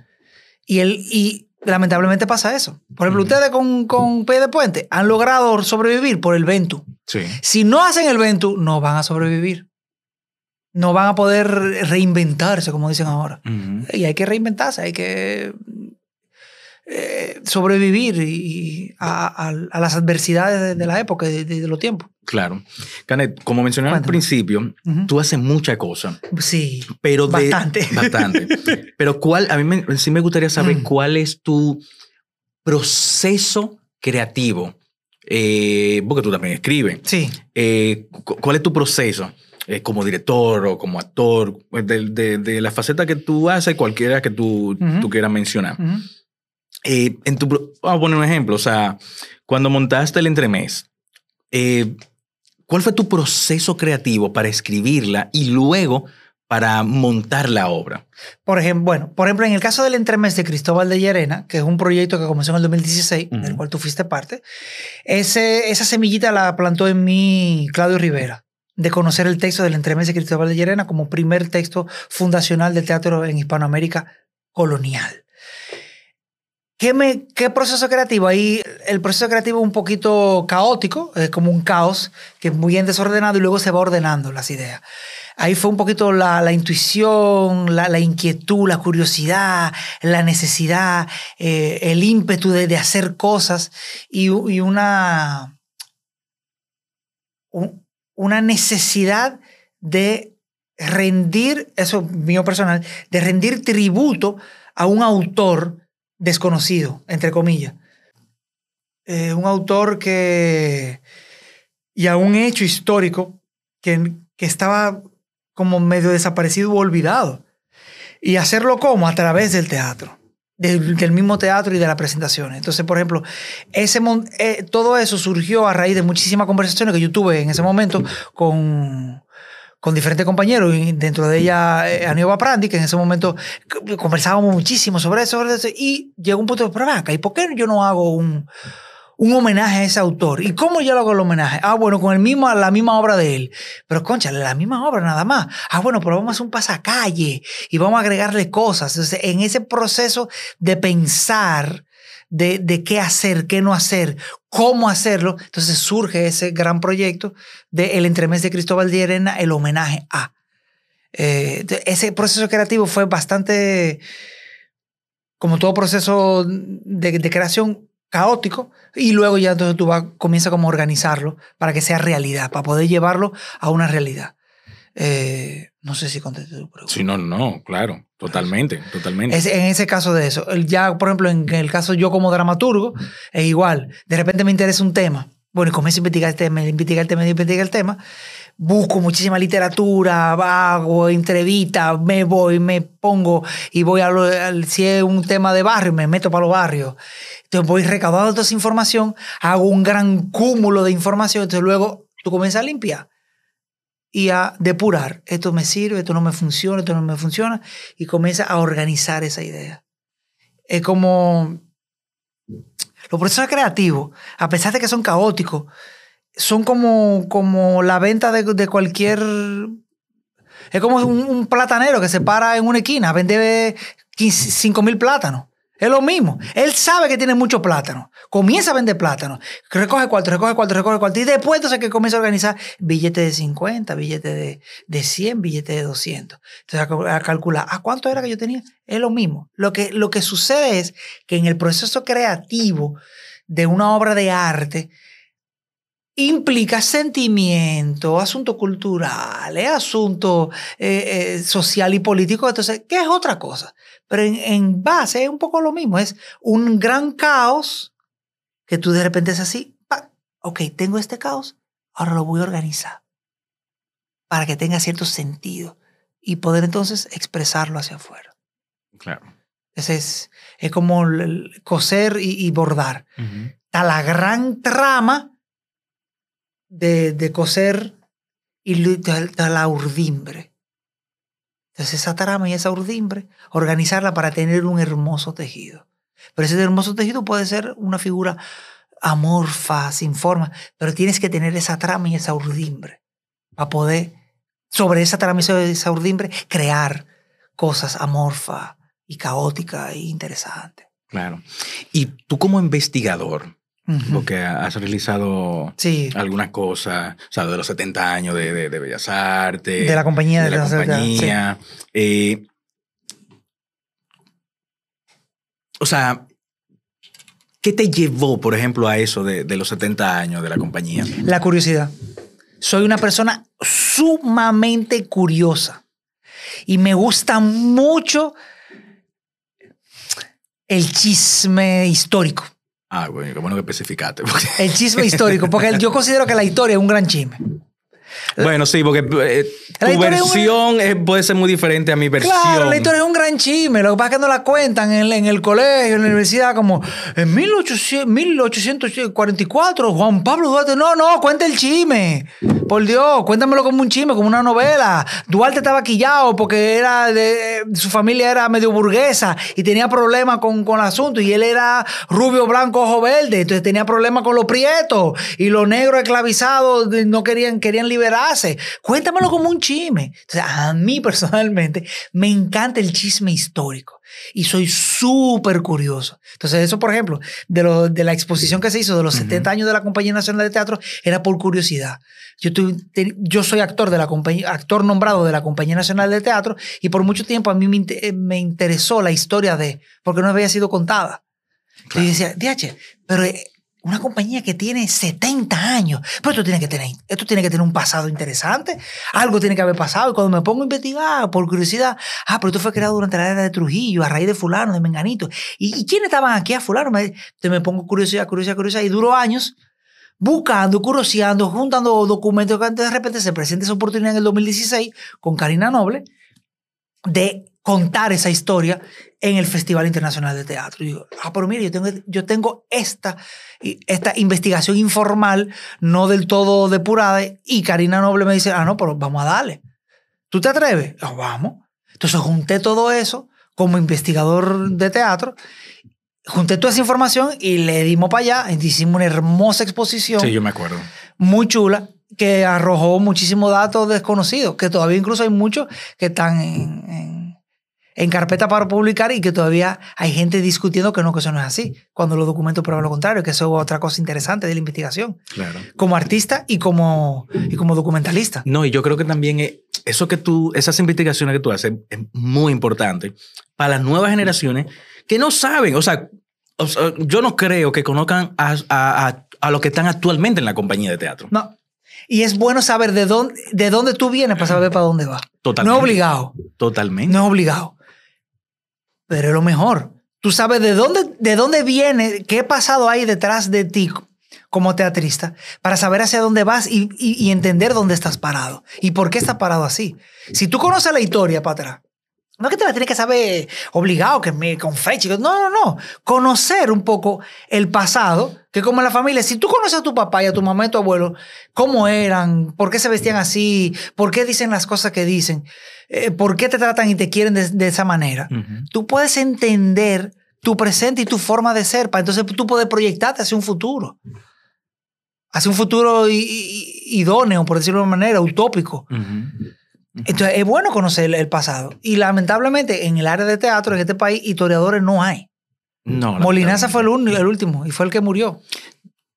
Speaker 7: Y, el, y lamentablemente pasa eso. Por ejemplo, ustedes con, con P de Puente han logrado sobrevivir por el Ventu.
Speaker 3: Sí.
Speaker 7: Si no hacen el Ventu, no van a sobrevivir. No van a poder reinventarse, como dicen ahora. Y hay que reinventarse, hay que eh, sobrevivir y a, a- a las adversidades de, de la época, de, de los tiempos.
Speaker 3: Claro. Canet, como mencioné al principio, tú haces muchas cosas.
Speaker 7: Sí,
Speaker 3: Pero
Speaker 7: Bastante. (laughs)
Speaker 3: Bastante. Pero cuál, a mí me- sí me gustaría saber
Speaker 7: Mm.
Speaker 3: cuál es tu proceso creativo. Eh, porque tú también escribes.
Speaker 7: sí.
Speaker 3: Eh, cu- ¿Cuál es tu proceso? Eh, como director o como actor, de, de- de la faceta que tú haces, cualquiera que tú, quieras mencionar.
Speaker 7: Ujú.
Speaker 3: Eh, en tu, a poner un ejemplo. O sea, cuando montaste el entremés, eh, ¿cuál fue tu proceso creativo para escribirla y luego para montar la obra?
Speaker 7: Por ejemplo, bueno, por ejemplo, en el caso del entremés de Cristóbal de Llerena, que es un proyecto que comenzó en el 2016, del
Speaker 3: Ujú.
Speaker 7: cual tú fuiste parte, ese, esa semillita la plantó en mí Claudio Rivera, de conocer el texto del entremés de Cristóbal de Llerena como primer texto fundacional del teatro en Hispanoamérica colonial. ¿Qué, me, ¿Qué proceso creativo? Ahí el proceso creativo es un poquito caótico, es como un caos que es muy bien desordenado y luego se va ordenando las ideas. Ahí fue un poquito la, la intuición, la, la inquietud, la curiosidad, la necesidad, eh, el ímpetu de, de hacer cosas y, y una, un- una necesidad de rendir, eso mío personal, de rendir tributo a un autor desconocido, entre comillas. Eh, un autor que... y a un hecho histórico que, que estaba como medio desaparecido o olvidado. Y hacerlo como? A través del teatro. Del, del mismo teatro y de las presentaciones. Entonces, por ejemplo, ese, eh, todo eso surgió a raíz de muchísimas conversaciones que yo tuve en ese momento con, con diferentes compañeros, y dentro de ella eh, Aníbal Prandi, que en ese momento conversábamos muchísimo sobre eso, sobre eso, y llegó un punto de, acá, ¿y por qué yo no hago un, un homenaje a ese autor? ¿Y cómo yo le hago el homenaje? Ah, bueno, con el mismo, la misma obra de él. Pero, concha, la misma obra nada más. Ah, bueno, pero vamos a hacer un pasacalle y vamos a agregarle cosas. Entonces, en ese proceso de pensar de, de qué hacer, qué no hacer, cómo hacerlo, entonces surge ese gran proyecto de El Entremés de Cristóbal de Arena, el homenaje a. Eh, ese proceso creativo fue bastante, como todo proceso de, creación, caótico, y luego ya entonces tú vas, comienzas como a organizarlo para que sea realidad, para poder llevarlo a una realidad. Eh, no sé si contesté tu pregunta.
Speaker 3: Sí, no, no, claro, totalmente, totalmente.
Speaker 7: Es, en ese caso de eso. Ya, por ejemplo, en el caso yo como dramaturgo, es igual. De repente me interesa un tema. Bueno, y comienzo a investigar el tema, investigar el tema, investigar el tema. Busco muchísima literatura, hago entrevistas, me voy, me pongo y voy a lo, al- si es un tema de barrio, me meto para los barrios. Entonces voy recaudando toda esa información, hago un gran cúmulo de información, entonces luego tú comienzas a limpiar y a depurar. Esto me sirve, esto no me funciona, esto no me funciona. Y comienza a organizar esa idea. Es como los procesos creativos, a pesar de que son caóticos, son como, como la venta de, de cualquier... Es como un, un platanero que se para en una esquina, vende 5 mil plátanos. Es lo mismo. Él sabe que tiene mucho plátano. Comienza a vender plátano. Recoge cuatro, recoge cuatro, recoge cuatro. Y después entonces que comienza a organizar billetes de 50, billetes de, de 100, billetes de 200. Entonces a, a calcular, ¿a cuánto era que yo tenía? Es lo mismo. Lo que, lo que sucede es que en el proceso creativo de una obra de arte implica sentimiento, asunto cultural, eh, asunto eh, eh, social y político. Entonces, ¿qué es otra cosa? Pero en, en base es un poco lo mismo. Es un gran caos que tú de repente es así. pa, Ok, tengo este caos, ahora lo voy a organizar para que tenga cierto sentido y poder entonces expresarlo hacia afuera.
Speaker 3: Claro.
Speaker 7: Ese es, es como el- el coser y, y bordar. Está la gran trama de, de coser y está está la urdimbre. Entonces esa trama y esa urdimbre, organizarla para tener un hermoso tejido. Pero ese hermoso tejido puede ser una figura amorfa, sin forma, pero tienes que tener esa trama y esa urdimbre para poder, sobre esa trama y esa urdimbre, crear cosas amorfas y caóticas e interesantes.
Speaker 3: Claro. Y tú como investigador, Porque has realizado
Speaker 7: Sí.
Speaker 3: alguna cosa, o sea, de los 70 años de, de- de Bellas Artes.
Speaker 7: De la compañía
Speaker 3: de
Speaker 7: de
Speaker 3: la compañía. eh, o sea, ¿qué te llevó, por ejemplo, a eso de, de los 70 años de la compañía?
Speaker 7: La curiosidad. Soy una persona sumamente curiosa y me gusta mucho el chisme histórico.
Speaker 3: Ah, bueno, qué bueno que especificaste.
Speaker 7: El chisme histórico, porque yo considero que la historia es un gran chisme.
Speaker 3: Bueno, sí, porque eh, tu
Speaker 7: historia es un-
Speaker 3: versión eh, puede ser muy diferente a mi versión.
Speaker 7: Claro, la historia es un gran chisme. Lo que pasa es que no la cuentan en, el- en el colegio, en la universidad, como en 1800, 1844, Juan Pablo Duarte. No, no, cuenta el chisme. Por Dios, cuéntamelo como un chisme, como una novela. Duarte estaba quillado porque era de, su familia era medio burguesa y tenía problemas con, con el asunto. Y él era rubio, blanco, ojo verde. Entonces tenía problemas con los prietos. Y los negros esclavizados no querían, querían liberarse. Cuéntamelo como un chisme. Entonces, a mí (laughs) personalmente me encanta el chisme histórico. Y soy súper curioso. Entonces, eso, por ejemplo, de, lo, de la exposición que se hizo de los 70 años de la Compañía Nacional de Teatro, era por curiosidad. Yo, tuve- te- yo soy actor, de la compañía, actor nombrado de la Compañía Nacional de Teatro y por mucho tiempo a mí me, inte- eh, me interesó la historia de, porque no había sido contada. Y yo decía, DH, pero eh, una compañía que tiene 70 años, pero esto tiene que tener, esto tiene que tener un pasado interesante, algo tiene que haber pasado. Y cuando me pongo a investigar, por curiosidad, ah, pero esto fue creado durante la era de Trujillo, a raíz de fulano, de Menganito. ¿Y, y quiénes estaban aquí a fulano? Me, me pongo curiosidad, curiosidad, curiosidad, y duró años buscando, curioseando, juntando documentos, que de repente se presenta esa oportunidad en el 2016 con Karina Noble de contar esa historia en el Festival Internacional de Teatro. Y digo, ah, pero mire, yo tengo, yo tengo esta, esta investigación informal, no del todo depurada, y Karina Noble me dice, ah, no, pero vamos a darle. ¿Tú te atreves? Ah, vamos. Entonces junté todo eso como investigador de teatro, junté toda esa información y le dimos para allá, hicimos una hermosa exposición
Speaker 3: Sí, yo me acuerdo.
Speaker 7: muy chula que arrojó muchísimos datos desconocidos, que todavía incluso hay muchos que están en, en- en carpeta para publicar y que todavía hay gente discutiendo que no, que eso no es así, cuando los documentos prueban lo contrario, que eso es otra cosa interesante de la investigación,
Speaker 3: Claro.
Speaker 7: como artista y como, y como documentalista.
Speaker 3: No, y yo creo que también eh, eso que tú, esas investigaciones que tú haces es muy importante para las nuevas generaciones que no saben, o sea, o sea, yo no creo que conozcan a, a, a, a los que están actualmente en la compañía de teatro.
Speaker 7: No. Y es bueno saber de dónde, de dónde tú vienes para saber para dónde vas.
Speaker 3: Totalmente.
Speaker 7: No es obligado.
Speaker 3: Totalmente.
Speaker 7: No es obligado. Pero es lo mejor. Tú sabes de dónde, de dónde viene, qué pasado hay detrás de ti como teatrista, para saber hacia dónde vas y, y- y entender dónde estás parado y por qué estás parado así. Si tú conoces la historia para atrás, no es que te la tienes que saber obligado, que me, con fecha. No, no, no. Conocer un poco el pasado, que como en la familia, si tú conoces a tu papá y a tu mamá y a tu abuelo, cómo eran, por qué se vestían así, por qué dicen las cosas que dicen, eh, por qué te tratan y te quieren de, de esa manera, tú puedes entender tu presente y tu forma de ser, para entonces tú puedes proyectarte hacia un futuro. Hacia un futuro idóneo, por decirlo de una manera, utópico. Entonces es bueno conocer el, pasado. Y lamentablemente en el área de teatro en este país, historiadores no hay.
Speaker 3: No,
Speaker 7: Molinaza fue el, un- el último y fue el que murió.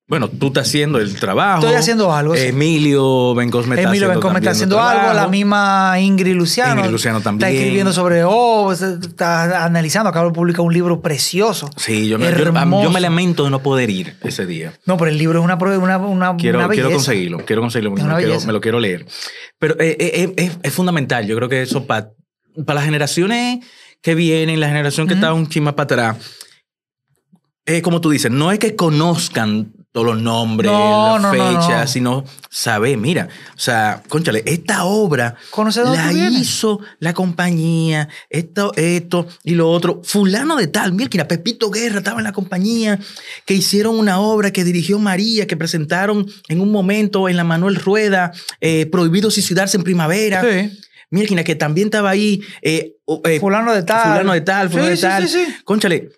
Speaker 3: Bueno, tú estás haciendo el trabajo.
Speaker 7: Estoy haciendo algo, sí.
Speaker 3: Emilio Bencosme está
Speaker 7: Emilio
Speaker 3: haciendo
Speaker 7: está haciendo algo, la misma Ingrid Luciano.
Speaker 3: Ingrid Luciano también.
Speaker 7: Está escribiendo sobre, oh, está analizando, acaba de publicar un libro precioso.
Speaker 3: Sí, yo me, yo-
Speaker 7: hermoso.
Speaker 3: yo me lamento de no poder ir ese día.
Speaker 7: No, pero el libro es una, una, una,
Speaker 3: Quiero,
Speaker 7: una
Speaker 3: quiero conseguirlo, quiero conseguirlo, me lo, quiero, me lo quiero leer. Pero eh, eh, es, es fundamental, yo creo que eso para las generaciones que vienen, la generación que está un chisme para atrás, eh, como tú dices, no es que conozcan todos los nombres,
Speaker 7: No,
Speaker 3: las
Speaker 7: no,
Speaker 3: fechas,
Speaker 7: no.
Speaker 3: sino saber, mira, o sea, conchale, esta obra la
Speaker 7: viene.
Speaker 3: hizo la compañía, esto, esto y lo otro. Fulano de tal, mira, Pepito Guerra estaba en la compañía, que hicieron una obra que dirigió María, que presentaron en un momento en la Manuel Rueda, eh, Prohibido suicidarse en primavera.
Speaker 7: Sí.
Speaker 3: Mira, que también estaba ahí. eh, eh,
Speaker 7: Fulano de tal.
Speaker 3: Fulano de tal, fulano
Speaker 7: Sí,
Speaker 3: de
Speaker 7: sí,
Speaker 3: tal.
Speaker 7: sí, sí.
Speaker 3: Conchale,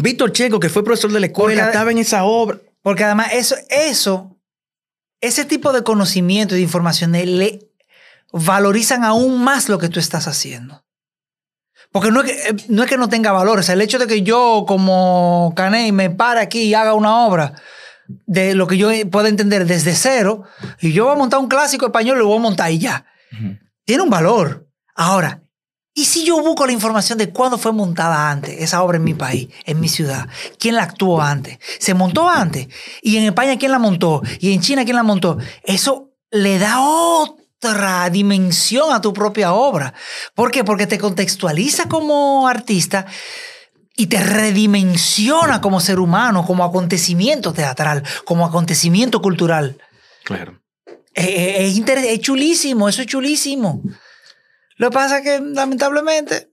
Speaker 3: Víctor Checo, que fue profesor de la escuela,
Speaker 7: Porque-
Speaker 3: estaba en esa obra.
Speaker 7: Porque además eso, eso, ese tipo de conocimiento y de información le valorizan aún más lo que tú estás haciendo. Porque no es que eh, no, es que no tenga valor, o sea, el hecho de que yo como Caney me pare aquí y haga una obra de lo que yo pueda entender desde cero, y yo voy a montar un clásico español, lo voy a montar y ya. Tiene un valor. Ahora, ¿y si yo busco la información de cuándo fue montada antes esa obra en mi país, en mi ciudad? ¿Quién la actuó antes? ¿Se montó antes? ¿Y en España quién la montó? ¿Y en China quién la montó? Eso le da otra dimensión a tu propia obra. ¿Por qué? Porque te contextualiza como artista y te redimensiona como ser humano, como acontecimiento teatral, como acontecimiento cultural.
Speaker 3: Claro.
Speaker 7: Eh, eh, es, inter- es chulísimo, eso es chulísimo. Lo que pasa es que, lamentablemente,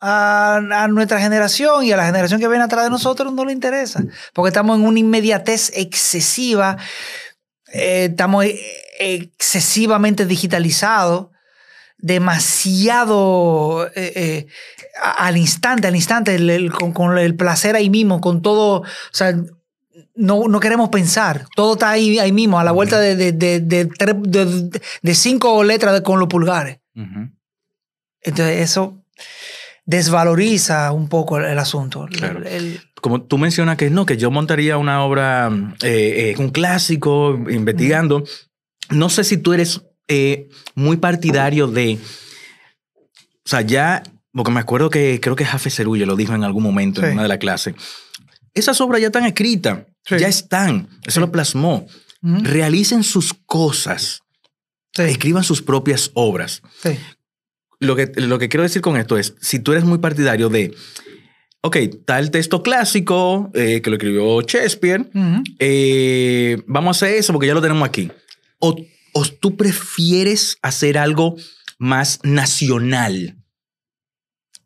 Speaker 7: a, a nuestra generación y a la generación que viene atrás de nosotros no le interesa. Porque estamos en una inmediatez excesiva, eh, estamos eh, excesivamente digitalizados, demasiado eh, eh, al instante, al instante, el- el- con, con el placer ahí mismo, con todo. O sea, no, no queremos pensar. Todo está ahí, ahí mismo, a la vuelta de, de, cinco letras con los pulgares.
Speaker 3: Ujú.
Speaker 7: Entonces, eso desvaloriza un poco el, el asunto. El-
Speaker 3: Claro.
Speaker 7: el-
Speaker 3: Como tú mencionas que no, que yo montaría una obra, eh, eh, un clásico, investigando. No sé si tú eres eh, muy partidario de. O sea, ya. Porque me acuerdo que creo que Jafe Cerullo lo dijo en algún momento en
Speaker 7: Sí.
Speaker 3: una de las clases. Esas obras ya están escritas,
Speaker 7: Sí.
Speaker 3: ya están. Eso lo plasmó.
Speaker 7: Ujú.
Speaker 3: Realicen sus cosas,
Speaker 7: Sí,
Speaker 3: escriban sus propias obras. Lo que, lo que quiero decir con esto es, si tú eres muy partidario de, ok, está el texto clásico eh, que lo escribió Shakespeare, eh, vamos a hacer eso porque ya lo tenemos aquí. O, o tú prefieres hacer algo más nacional,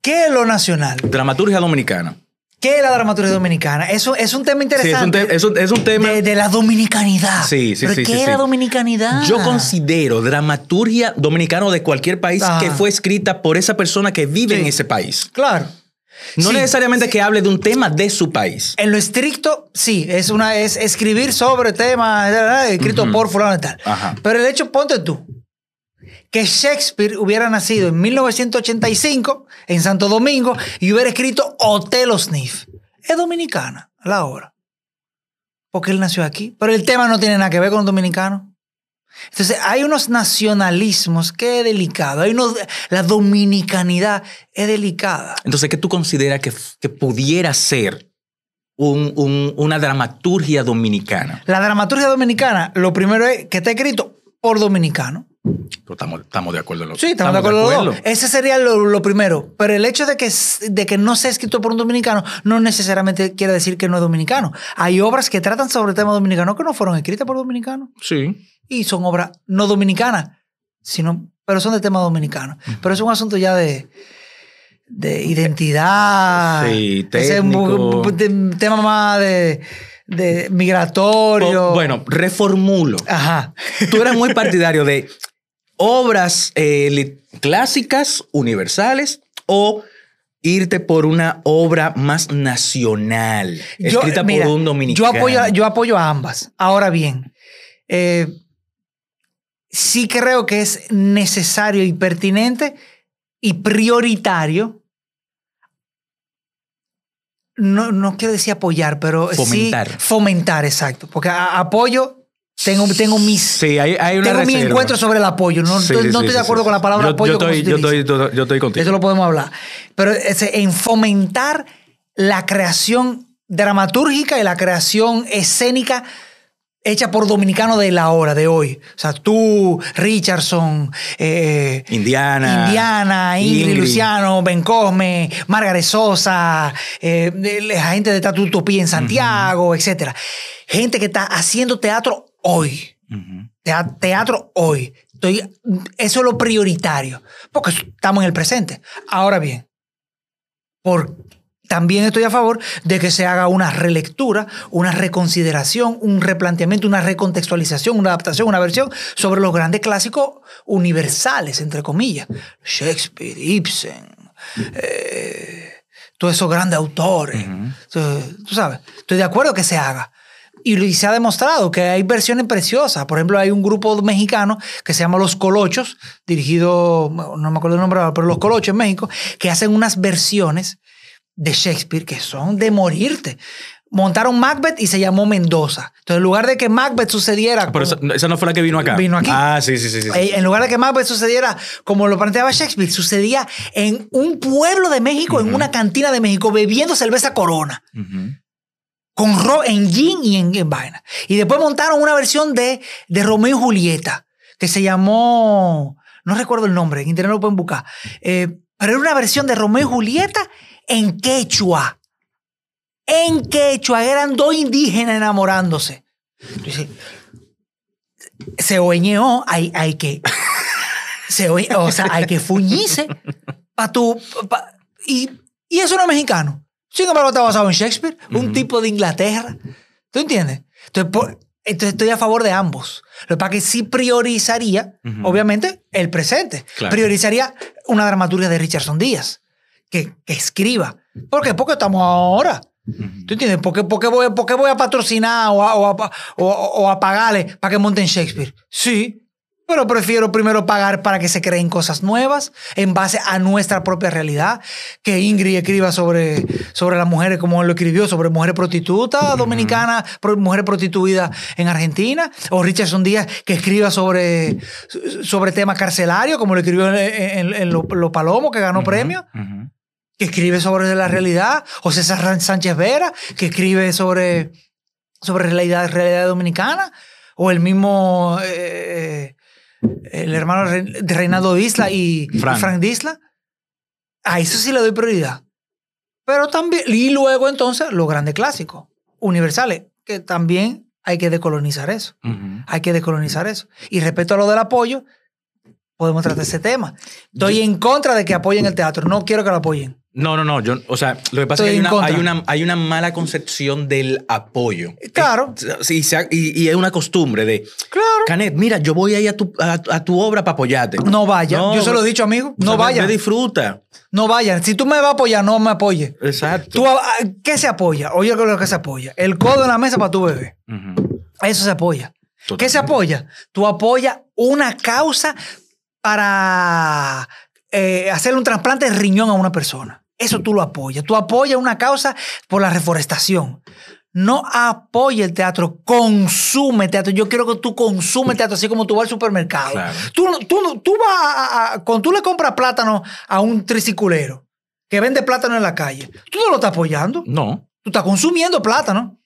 Speaker 7: ¿Qué es lo nacional?
Speaker 3: dramaturgia dominicana.
Speaker 7: ¿Qué es la dramaturgia dominicana? Eso es un tema
Speaker 3: Sí, es un,
Speaker 7: interesante.
Speaker 3: te- es un- es un tema...
Speaker 7: de, de la dominicanidad.
Speaker 3: Sí, sí,
Speaker 7: ¿Pero
Speaker 3: sí,
Speaker 7: ¿Qué
Speaker 3: sí,
Speaker 7: es
Speaker 3: sí.
Speaker 7: la dominicanidad?
Speaker 3: Yo considero dramaturgia dominicana de cualquier país
Speaker 7: Ajá.
Speaker 3: que fue escrita por esa persona que vive
Speaker 7: Sí.
Speaker 3: en ese país.
Speaker 7: Claro.
Speaker 3: No
Speaker 7: Sí,
Speaker 3: necesariamente que hable de un tema de su país.
Speaker 7: En lo estricto, sí, es una es escribir sobre temas eh, escrito
Speaker 3: Ujú.
Speaker 7: por fulano y tal.
Speaker 3: Ajá.
Speaker 7: Pero el hecho, ponte tú, que Shakespeare hubiera nacido en 1985 en Santo Domingo y hubiera escrito Otelo Sniff. Es dominicana la obra. Porque él nació aquí. Pero el tema no tiene nada que ver con los dominicanos. Entonces, hay unos nacionalismos que es delicado. Hay unos, la dominicanidad es delicada.
Speaker 3: Entonces, ¿qué tú consideras que, que pudiera ser un- un- una dramaturgia dominicana?
Speaker 7: La dramaturgia dominicana, lo primero es que está escrito por dominicano.
Speaker 3: Estamos, estamos de acuerdo en lo
Speaker 7: Sí, estamos, de acuerdo los dos.
Speaker 3: acuerdo.
Speaker 7: Ese sería lo, lo primero. Pero el hecho de que, de que no sea escrito por un dominicano no necesariamente quiere decir que no es dominicano. Hay obras que tratan sobre temas dominicanos que no fueron escritas por dominicanos
Speaker 3: Sí.
Speaker 7: y son obras no dominicanas, sino, pero son de tema dominicano. Pero es un asunto ya de, de identidad.
Speaker 3: Sí,
Speaker 7: Ese
Speaker 3: técnico.
Speaker 7: de- tema más de, de migratorio.
Speaker 3: Bueno, reformulo.
Speaker 7: Ajá.
Speaker 3: Tú eres muy partidario de obras eh, clásicas, universales, o irte por una obra más nacional, escrita
Speaker 7: mira,
Speaker 3: por un
Speaker 7: Yo
Speaker 3: dominicano.
Speaker 7: apoyo, yo apoyo a ambas. Ahora bien, eh, sí creo que es necesario y pertinente y prioritario. No, no quiero decir apoyar, pero
Speaker 3: Fomentar.
Speaker 7: sí fomentar, exacto. Porque a- apoyo, tengo, tengo mis.
Speaker 3: Sí, hay, hay una
Speaker 7: tengo mi encuentro sobre el apoyo. No,
Speaker 3: Sí,
Speaker 7: no
Speaker 3: sí,
Speaker 7: estoy de acuerdo con la palabra
Speaker 3: Yo-
Speaker 7: apoyo.
Speaker 3: Yo estoy, yo estoy, yo estoy contigo.
Speaker 7: Eso lo podemos hablar. Pero ese, en fomentar la creación dramatúrgica y la creación escénica hecha por dominicanos de la hora, de hoy. O sea, tú, Richardson, eh,
Speaker 3: Indiana.
Speaker 7: Indiana, Ingrid,
Speaker 3: Ingrid.
Speaker 7: Luciano, Ben Cosme, Margaret Sosa, eh, la gente de Tatu Utopía en Santiago, etcétera. Gente que está haciendo teatro hoy. Teatro hoy. Estoy, eso es lo prioritario, porque estamos en el presente. Ahora bien, por, también estoy a favor de que se haga una relectura, una reconsideración, un replanteamiento, una recontextualización, una adaptación, una versión sobre los grandes clásicos universales, entre comillas. Shakespeare, Ibsen, eh, todos esos grandes autores. Tú sabes, estoy de acuerdo que se haga. Y, se ha demostrado que hay versiones preciosas. Por ejemplo, hay un grupo mexicano que se llama Los Colochos, dirigido, no me acuerdo el nombre, pero Los Colochos en México, que hacen unas versiones de Shakespeare que son de morirte. Montaron Macbeth y se llamó Mendoza. Entonces, en lugar de que Macbeth sucediera...
Speaker 3: Pero
Speaker 7: como-
Speaker 3: esa, esa no fue la que vino acá.
Speaker 7: Vino aquí.
Speaker 3: Ah, sí, sí, sí.
Speaker 7: eh, En lugar de que Macbeth sucediera como lo planteaba Shakespeare, sucedía en un pueblo de México, en una cantina de México, bebiendo cerveza corona. Con ro en gin y en, en vaina. Y después montaron una versión de, de Romeo y Julieta que se llamó, no recuerdo el nombre, en internet lo pueden buscar, Eh, pero era una versión de Romeo y Julieta en quechua. En quechua, eran dos indígenas enamorándose. Entonces, se oñeó, hay, hay que. Se oe- o sea, hay que fuñirse para tu. y, y eso no es mexicano. Sin embargo, está basado en Shakespeare, un tipo de Inglaterra. ¿Tú entiendes? Entonces, por- entonces estoy a favor de ambos. Lo que pasa es que sí priorizaría, obviamente, el presente.
Speaker 3: Claro.
Speaker 7: Priorizaría una dramaturgia de Richardson Díaz, que, que escriba. ¿Por qué? Porque estamos ahora. ¿Tú entiendes? ¿Por qué, por qué voy, por qué voy a patrocinar o a, o a- o- o a pagarle para que monten Shakespeare? Sí, pero prefiero primero pagar para que se creen cosas nuevas en base a nuestra propia realidad. Que Ingrid escriba sobre, sobre las mujeres como él lo escribió, sobre mujeres prostitutas dominicanas, mujeres prostituidas en Argentina. O Richardson Díaz que escriba sobre, sobre temas carcelarios, como lo escribió en, en- en Lo, Lo Palomo, que ganó premio
Speaker 3: Ujú.
Speaker 7: que escribe sobre la realidad, o César Sánchez Vera, que escribe sobre, sobre realidad, realidad dominicana, o el mismo, eh, el hermano de Reinaldo Isla y y
Speaker 3: Frank.
Speaker 7: Frank Disla. A eso sí le doy prioridad. Pero también, y luego entonces los grandes clásicos, universales, que también hay que decolonizar eso. Hay que decolonizar eso. Y respecto a lo del apoyo, podemos tratar ese tema. Estoy en contra de que apoyen el teatro. No quiero que lo apoyen.
Speaker 3: No, no, no. Yo, o sea, lo que pasa
Speaker 7: Estoy
Speaker 3: es que hay una, hay, una, hay una mala concepción del apoyo.
Speaker 7: Claro.
Speaker 3: Eh, ha- y, y es una costumbre de,
Speaker 7: Claro.
Speaker 3: Canet, mira, yo voy ahí a tu, a, a tu obra para apoyarte.
Speaker 7: No vaya.
Speaker 3: No,
Speaker 7: Yo se lo he dicho, amigo.
Speaker 3: O
Speaker 7: No
Speaker 3: sea, ve-
Speaker 7: vaya.
Speaker 3: ve, disfruta.
Speaker 7: No vayan. Si tú me vas a apoyar, no me apoye.
Speaker 3: Exacto.
Speaker 7: Tú, ¿Qué se apoya? Oye, lo que se apoya. El codo en la mesa para tu bebé. Eso se apoya.
Speaker 3: Totalmente.
Speaker 7: ¿Qué se apoya? Tú apoyas una causa para eh, hacerle un trasplante de riñón a una persona. Eso tú lo apoyas. Tú apoyas una causa por la reforestación. No apoya el teatro, consume teatro. Yo quiero que tú consumes teatro, así como tú vas al supermercado.
Speaker 3: Claro.
Speaker 7: Tú, tú, tú vas a- cuando tú le compras plátano a un triciculero que vende plátano en la calle, tú no lo estás apoyando.
Speaker 3: No.
Speaker 7: Tú estás consumiendo plátano.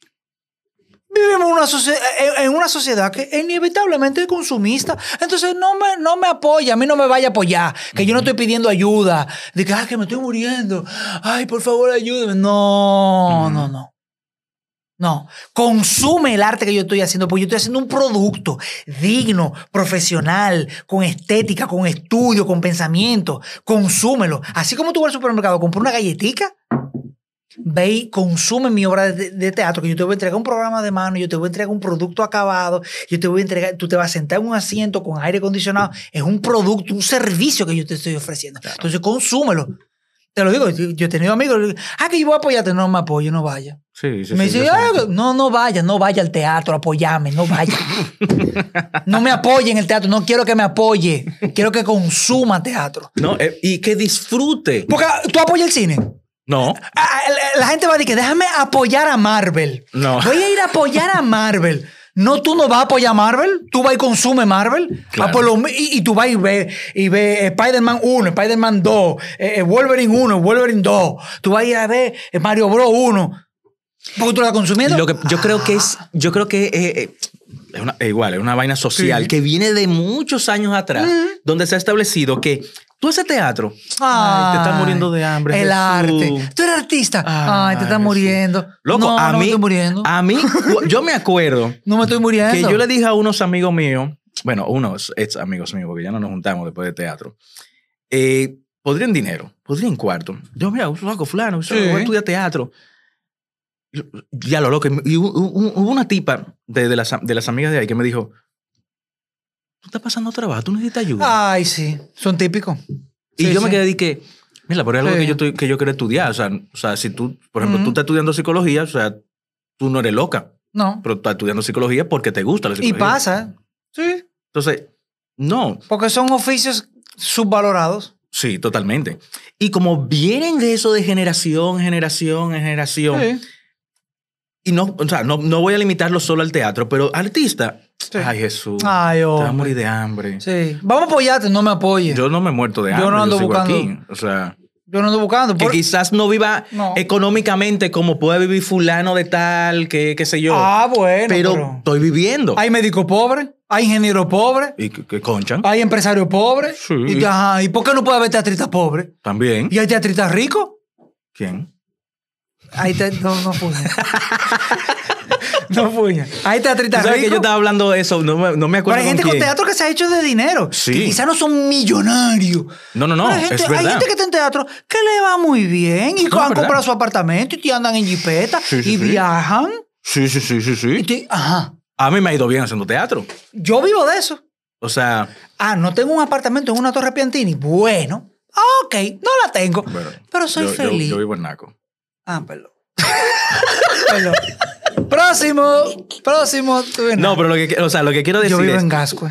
Speaker 7: Vivimos en una, socie- en- en una sociedad que inevitablemente es consumista. Entonces no me, no me apoya, a mí no me vaya a apoyar. Que yo no estoy pidiendo ayuda. De que, ay, que me estoy muriendo. Ay, por favor, ayúdame. No, no, no. No, consume el arte que yo estoy haciendo, porque yo estoy haciendo un producto digno, profesional, con estética, con estudio, con pensamiento. Consúmelo. Así como tú vas al supermercado, compras una galletica, ve y consume mi obra de, de teatro, que yo te voy a entregar un programa de mano, yo te voy a entregar un producto acabado, yo te voy a entregar, tú te vas a sentar en un asiento con aire acondicionado, es un producto, un servicio que yo te estoy ofreciendo. Entonces, consúmelo. Te lo digo, yo he tenido amigos, ah, que yo voy a apoyarte, no me apoyo, no vaya.
Speaker 3: Sí, sí,
Speaker 7: me
Speaker 3: sí,
Speaker 7: dice. "Ah, no, no vaya, no vaya al teatro, apoyame, no vaya. (laughs) no me apoye en el teatro, no quiero que me apoye, quiero que consuma teatro.
Speaker 3: No, eh, y que disfrute.
Speaker 7: Porque tú apoyas el cine.
Speaker 3: No.
Speaker 7: Ah, la- La gente va a decir que déjame apoyar a Marvel.
Speaker 3: No.
Speaker 7: Voy a ir a apoyar a Marvel. No, tú no vas a apoyar a Marvel. Tú vas y consume Marvel.
Speaker 3: Claro.
Speaker 7: Ah, pues lo mi- y, y tú vas y ves y ve Spider-Man 1, Spider-Man 2, eh, eh, Wolverine 1, Wolverine 2. Tú vas a ir a ver eh, Mario Bros 1. Porque tú lo estás consumiendo.
Speaker 3: Lo que yo creo que es, yo creo que eh, eh, es una- igual, es una vaina social
Speaker 7: Sí.
Speaker 3: que viene de muchos años atrás, donde se ha establecido que tú haces teatro.
Speaker 7: Ay,
Speaker 3: te estás muriendo de hambre.
Speaker 7: El
Speaker 3: Jesús.
Speaker 7: arte. Tú eres artista. Ay, te estás
Speaker 3: Jesús.
Speaker 7: muriendo.
Speaker 3: Loco,
Speaker 7: no,
Speaker 3: a
Speaker 7: no me estoy muriendo.
Speaker 3: a mí, yo me acuerdo (laughs)
Speaker 7: no me estoy muriendo.
Speaker 3: que yo le dije a unos amigos míos, bueno, unos ex amigos míos, porque ya no nos juntamos después de teatro, eh, podrían dinero, podrían cuarto. Yo, mira, loco, fulano,
Speaker 7: Sí.
Speaker 3: voy a estudiar teatro. Yo- Ya lo loco. Y hubo una tipa de, de las, de las amigas de ahí que me dijo, tú estás pasando trabajo, tú necesitas ayuda.
Speaker 7: Ay, sí. Son típicos.
Speaker 3: y
Speaker 7: sí,
Speaker 3: yo me quedé de que, mira, pero es algo
Speaker 7: Sí.
Speaker 3: que yo, estoy- que yo quiero estudiar. O sea, o sea, si tú, por ejemplo, tú estás estudiando psicología, o sea, tú no eres loca,
Speaker 7: No.
Speaker 3: pero estás estudiando psicología porque te gusta la
Speaker 7: Y
Speaker 3: psicología.
Speaker 7: pasa. ¿eh? Sí.
Speaker 3: Entonces, no,
Speaker 7: Porque son oficios subvalorados.
Speaker 3: sí, totalmente. Y como vienen de eso de generación, generación, en generación,
Speaker 7: Sí.
Speaker 3: y no, o sea, no, no voy a limitarlo solo al teatro, pero artista,
Speaker 7: Sí.
Speaker 3: ay Jesús,
Speaker 7: Ay,
Speaker 3: te vas a morir de hambre.
Speaker 7: Sí. Vamos a apoyarte, no me apoye. Yo,
Speaker 3: Yo no me he muerto de
Speaker 7: Yo
Speaker 3: hambre,
Speaker 7: no ando buscando-
Speaker 3: aquí. O sea,
Speaker 7: no ando buscando.
Speaker 3: que quizás no viva
Speaker 7: No.
Speaker 3: económicamente como puede vivir fulano de tal, que qué sé yo.
Speaker 7: Ah, bueno.
Speaker 3: pero,
Speaker 7: pero-
Speaker 3: estoy viviendo.
Speaker 7: Hay médico pobre, hay ingeniero pobre,
Speaker 3: y que, que conchan.
Speaker 7: hay empresario pobre.
Speaker 3: Sí.
Speaker 7: Y, ajá, ¿y por qué no puede haber teatristas pobres?
Speaker 3: También.
Speaker 7: ¿Y hay teatristas ricos?
Speaker 3: ¿Quién?
Speaker 7: Ahí te, no, no pude. (laughs) (laughs) No puña. Hay
Speaker 3: ¿Tú
Speaker 7: teatritas
Speaker 3: sabes que yo estaba hablando de eso? No me, no me
Speaker 7: Pero
Speaker 3: acuerdo
Speaker 7: hay
Speaker 3: con
Speaker 7: gente con
Speaker 3: quién.
Speaker 7: teatro que se ha hecho de dinero.
Speaker 3: Sí.
Speaker 7: Que quizás no son millonarios.
Speaker 3: No, no, no,
Speaker 7: Pero hay gente,
Speaker 3: es
Speaker 7: hay
Speaker 3: verdad.
Speaker 7: gente que está en teatro que le va muy bien y
Speaker 3: No,
Speaker 7: han comprado su apartamento y te andan en jipeta
Speaker 3: Sí, sí,
Speaker 7: y viajan.
Speaker 3: Sí, sí, sí, sí,
Speaker 7: Y
Speaker 3: sí.
Speaker 7: te- ajá.
Speaker 3: A mí me ha ido bien haciendo teatro.
Speaker 7: Yo vivo de eso.
Speaker 3: O sea,
Speaker 7: Ah, no tengo un apartamento en una torre Piantini. Bueno, ok, no la tengo.
Speaker 3: bueno,
Speaker 7: pero soy
Speaker 3: yo, yo-
Speaker 7: feliz.
Speaker 3: Yo, vivo en Naco.
Speaker 7: Ah, perdón. (laughs) perdón. Próximo, próximo.
Speaker 3: No, pero lo que, o sea, lo que quiero decir
Speaker 7: Yo vivo
Speaker 3: es
Speaker 7: en Gascue.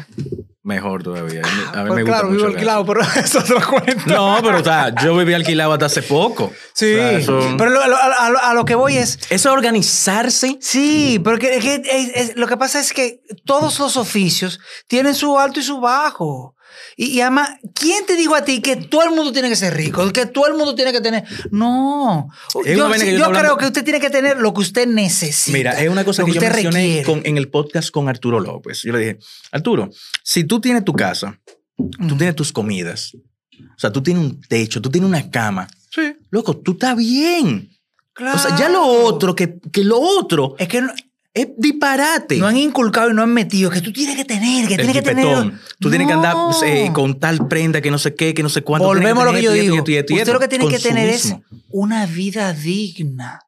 Speaker 3: mejor todavía. A mí, a mí
Speaker 7: Pues
Speaker 3: me gusta
Speaker 7: claro,
Speaker 3: mucho
Speaker 7: vivo alquilado, pero eso (laughs) es otro cuento.
Speaker 3: No, pero o sea, yo viví alquilado hasta hace poco.
Speaker 7: Sí,
Speaker 3: O sea, eso,
Speaker 7: pero lo- lo- a, lo- a lo que voy es,
Speaker 3: eso es organizarse.
Speaker 7: sí, pero que, que- es- es- lo que pasa es que todos los oficios tienen su alto y su bajo. Y, y además, ¿quién te dijo a ti que todo el mundo tiene que ser rico? Que todo el mundo tiene que tener... No.
Speaker 3: Es
Speaker 7: Yo,
Speaker 3: que
Speaker 7: creo
Speaker 3: hablando-
Speaker 7: que usted tiene que tener lo que usted necesita.
Speaker 3: Mira, es una cosa que yo mencioné con- en el podcast con Arturo López. Yo le dije, Arturo, si tú tienes tu casa, tú tienes tus comidas, o sea, tú tienes un techo, tú tienes una cama,
Speaker 7: Sí,
Speaker 3: loco, tú estás bien.
Speaker 7: claro.
Speaker 3: O sea, ya lo otro, que, que lo otro
Speaker 7: Es que no,
Speaker 3: es disparate.
Speaker 7: no han inculcado y no han metido que tú tienes que tener, que
Speaker 3: el
Speaker 7: tienes que tener...
Speaker 3: Tú tienes que andar
Speaker 7: No.
Speaker 3: eh, con tal prenda que no sé qué, que no sé cuánto.
Speaker 7: Volvemos a lo que yo digo. Usted lo que tiene que tener es una vida digna.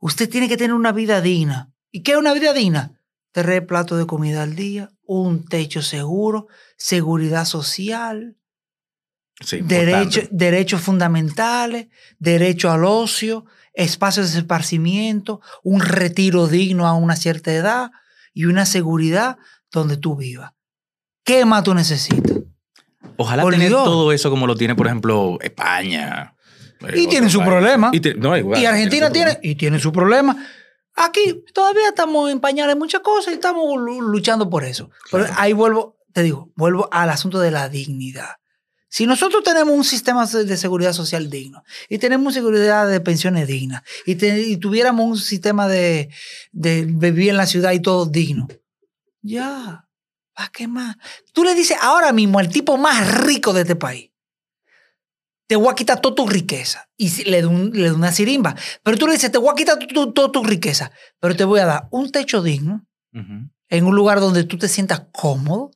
Speaker 7: Usted tiene que tener una vida digna. ¿Y qué es una vida digna? Tres platos de comida al día, un techo seguro, seguridad social,
Speaker 3: Sí,
Speaker 7: derecho,
Speaker 3: importante.
Speaker 7: derechos fundamentales, derecho al ocio, espacios de esparcimiento, un retiro digno a una cierta edad y una seguridad donde tú vivas. ¿Qué más tú necesitas?
Speaker 3: Ojalá tener todo eso como lo tiene, por ejemplo, España. eh,
Speaker 7: Y tiene su
Speaker 3: país.
Speaker 7: problema.
Speaker 3: Y, te- no, igual,
Speaker 7: y Argentina tiene, y tiene su problema. Aquí todavía estamos en pañales en muchas cosas y estamos lu- luchando por eso. Pero ahí vuelvo, te digo, vuelvo al asunto de la dignidad. Si nosotros tenemos un sistema de seguridad social digno y tenemos seguridad de pensiones dignas y, te- y tuviéramos un sistema de, de vivir en la ciudad y todo digno, ya, ¿para qué más? Tú le dices ahora mismo al tipo más rico de este país, te voy a quitar toda tu riqueza. Y le doy un- le doy una sirimba. Pero tú le dices, te voy a quitar tu- tu- toda tu riqueza, pero te voy a dar un techo digno en un lugar donde tú te sientas cómodo,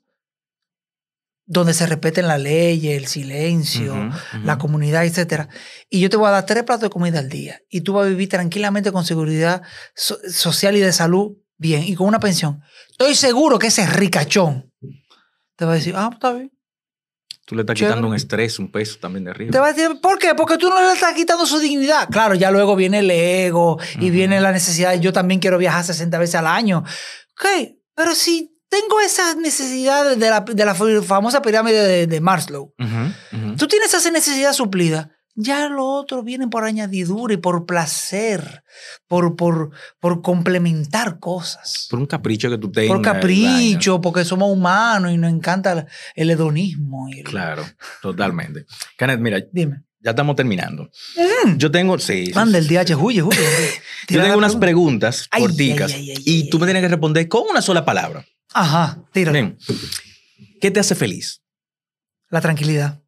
Speaker 7: donde se respeten la ley, el silencio,
Speaker 3: Ujú, ujú.
Speaker 7: la comunidad, etc. Y yo te voy a dar tres platos de comida al día. Y tú vas a vivir tranquilamente con seguridad so- social y de salud bien. Y con una pensión. Estoy seguro que ese ricachón te va a decir, ah, está bien.
Speaker 3: Tú le estás
Speaker 7: Chévere.
Speaker 3: quitando un estrés, un peso también de arriba.
Speaker 7: Te va a decir, ¿por qué? Porque tú no le estás quitando su dignidad. Claro, ya luego viene el ego y
Speaker 3: Ujú.
Speaker 7: viene la necesidad. Yo también quiero viajar 60 veces al año. Ok, pero si tengo esas necesidades de la, de la famosa pirámide de, de Maslow, tú tienes esa necesidad suplida. Ya lo otro viene por añadidura y por placer, por, por, por complementar cosas.
Speaker 3: Por un capricho que tú tengas.
Speaker 7: Por capricho, porque somos humanos y nos encanta el hedonismo. y el-
Speaker 3: Claro, totalmente. Kenneth, mira,
Speaker 7: Dime.
Speaker 3: ya estamos terminando. Yo tengo, sí.
Speaker 7: Manda el DH, huye, huye. (laughs)
Speaker 3: Yo tengo unas preguntas corticas y tú me tienes que responder con una sola palabra.
Speaker 7: Ajá, tíralo.
Speaker 3: ¿qué te hace feliz?
Speaker 7: La tranquilidad.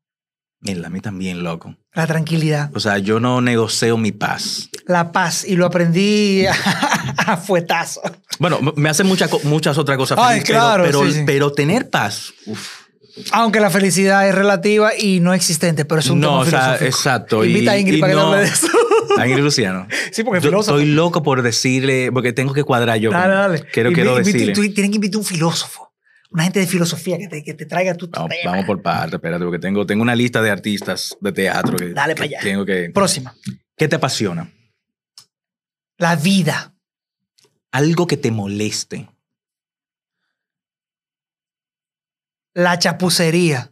Speaker 3: Mira, a mí también, loco.
Speaker 7: La tranquilidad.
Speaker 3: O sea, yo no negocio mi paz.
Speaker 7: La paz. Y lo aprendí (laughs) a fuetazo.
Speaker 3: Bueno, me hacen muchas co- muchas otras cosas
Speaker 7: Ay,
Speaker 3: feliz,
Speaker 7: claro,
Speaker 3: pero,
Speaker 7: sí, sí.
Speaker 3: pero tener paz, uf,
Speaker 7: Aunque la felicidad es relativa y no existente, pero es un
Speaker 3: no,
Speaker 7: tema
Speaker 3: o sea,
Speaker 7: filosófico.
Speaker 3: exacto.
Speaker 7: Invita a Ingrid
Speaker 3: y
Speaker 7: para que
Speaker 3: no-
Speaker 7: hable de eso.
Speaker 3: Ingrid Luciano.
Speaker 7: Sí, porque
Speaker 3: Yo
Speaker 7: filósofo.
Speaker 3: estoy loco por decirle, porque tengo que cuadrar yo.
Speaker 7: Dale, dale.
Speaker 3: Quiero, quiero decirle.
Speaker 7: tú tienes que invitar un filósofo. Una gente de filosofía que te, que te traiga tu
Speaker 3: Vamos,
Speaker 7: tema.
Speaker 3: vamos por parte, espérate, porque tengo, tengo una lista de artistas de teatro que,
Speaker 7: Dale
Speaker 3: que
Speaker 7: pa' allá.
Speaker 3: tengo que.
Speaker 7: Próxima.
Speaker 3: ¿Qué te apasiona?
Speaker 7: La vida.
Speaker 3: Algo que te moleste.
Speaker 7: La chapucería.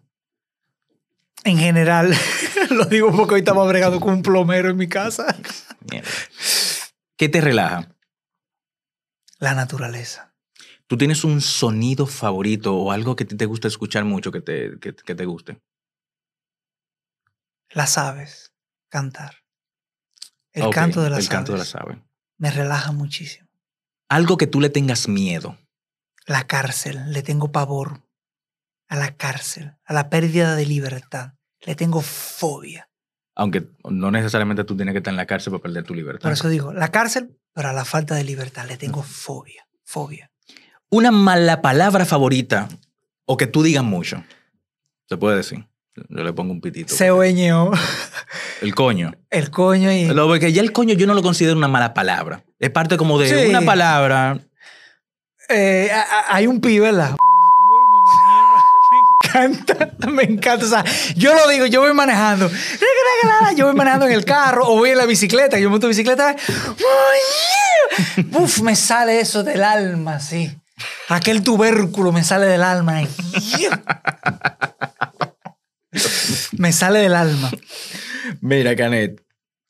Speaker 7: En general. (laughs) Lo digo porque hoy estaba bregando con un plomero en mi casa.
Speaker 3: Mierda. ¿Qué te relaja?
Speaker 7: La naturaleza.
Speaker 3: ¿Tú tienes un sonido favorito o algo que te gusta escuchar mucho que te, que, que te guste?
Speaker 7: Las aves. Cantar. El canto de las
Speaker 3: El canto de las aves.
Speaker 7: Me relaja muchísimo.
Speaker 3: Algo que tú le tengas miedo.
Speaker 7: La cárcel. Le tengo pavor. A la cárcel. A la pérdida de libertad. Le tengo fobia.
Speaker 3: Aunque no necesariamente tú tienes que estar en la cárcel para perder tu libertad.
Speaker 7: Por eso digo, la cárcel pero a la falta de libertad le tengo fobia, fobia.
Speaker 3: Una mala palabra favorita o que tú digas mucho. Se puede decir. Yo le pongo un pitito.
Speaker 7: Se oñeó
Speaker 3: El coño.
Speaker 7: el coño y...
Speaker 3: Lo que ya el coño yo no lo considero una mala palabra. Es parte como de
Speaker 7: Sí.
Speaker 3: una palabra.
Speaker 7: Eh, hay un pibe, ¿verdad? Me encanta, (laughs) me encanta. O sea, yo lo digo, yo voy manejando. Yo voy manejando en el carro o voy en la bicicleta. Yo monto bicicleta. Uf, me sale eso del alma, sí. Aquel tubérculo me sale del alma. Me sale del alma.
Speaker 3: Mira, Canet.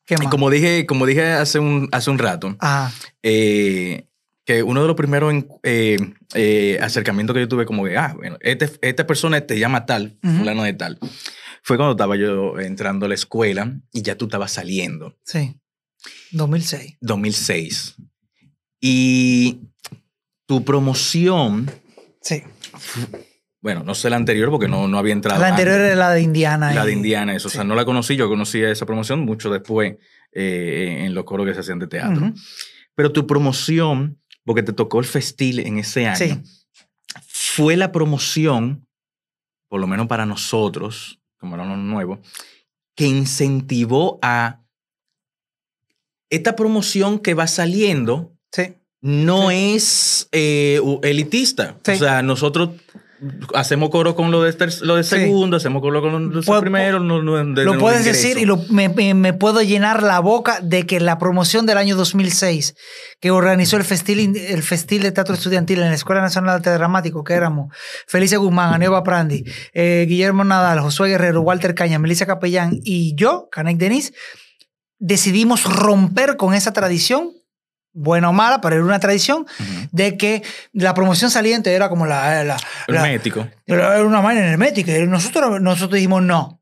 Speaker 7: ¿Qué más?
Speaker 3: como dije, como dije hace un, hace un rato,
Speaker 7: Ah,
Speaker 3: eh, que uno de los primeros eh, eh, acercamientos que yo tuve, como que, ah, bueno, este, esta persona te llama tal, fulano de tal, fue cuando estaba yo entrando a la escuela y ya tú estabas saliendo,
Speaker 7: sí. 2006.
Speaker 3: 2006. Y tu promoción,
Speaker 7: Sí.
Speaker 3: bueno, no sé la anterior porque no, no había entrado.
Speaker 7: La anterior
Speaker 3: antes.
Speaker 7: era la de Indiana.
Speaker 3: La de Indiana, eso. O sea,
Speaker 7: sí.
Speaker 3: no la conocí, yo conocí esa promoción mucho después eh, en los coros que se hacían de teatro. Pero tu promoción, porque te tocó el festil en ese año,
Speaker 7: Sí.
Speaker 3: fue la promoción, por lo menos para nosotros, como éramos nuevos, que incentivó a esta promoción que va saliendo
Speaker 7: Sí.
Speaker 3: no es eh, elitista.
Speaker 7: Sí.
Speaker 3: O sea, nosotros hacemos coro con lo de, ter- lo de
Speaker 7: Sí.
Speaker 3: segundo, hacemos coro con lo de primero. no- no- de-
Speaker 7: Lo
Speaker 3: de
Speaker 7: puedes decir y lo- me, me- me puedo llenar la boca de que la promoción del año 2006 que organizó el Festil, el Festil de Teatro Estudiantil en la Escuela Nacional de Arte Dramático, que éramos Felicia Guzmán, Aneva Prandi, eh, Guillermo Nadal, Josué Guerrero, Walter Caña, Melissa Capellán y yo, Canek Denis, decidimos romper con esa tradición, buena o mala, pero era una tradición,
Speaker 3: Ujú.
Speaker 7: de que la promoción saliente era como la... la- la-
Speaker 3: Hermético.
Speaker 7: era era una vaina hermética. Y nosotros, nosotros dijimos, no,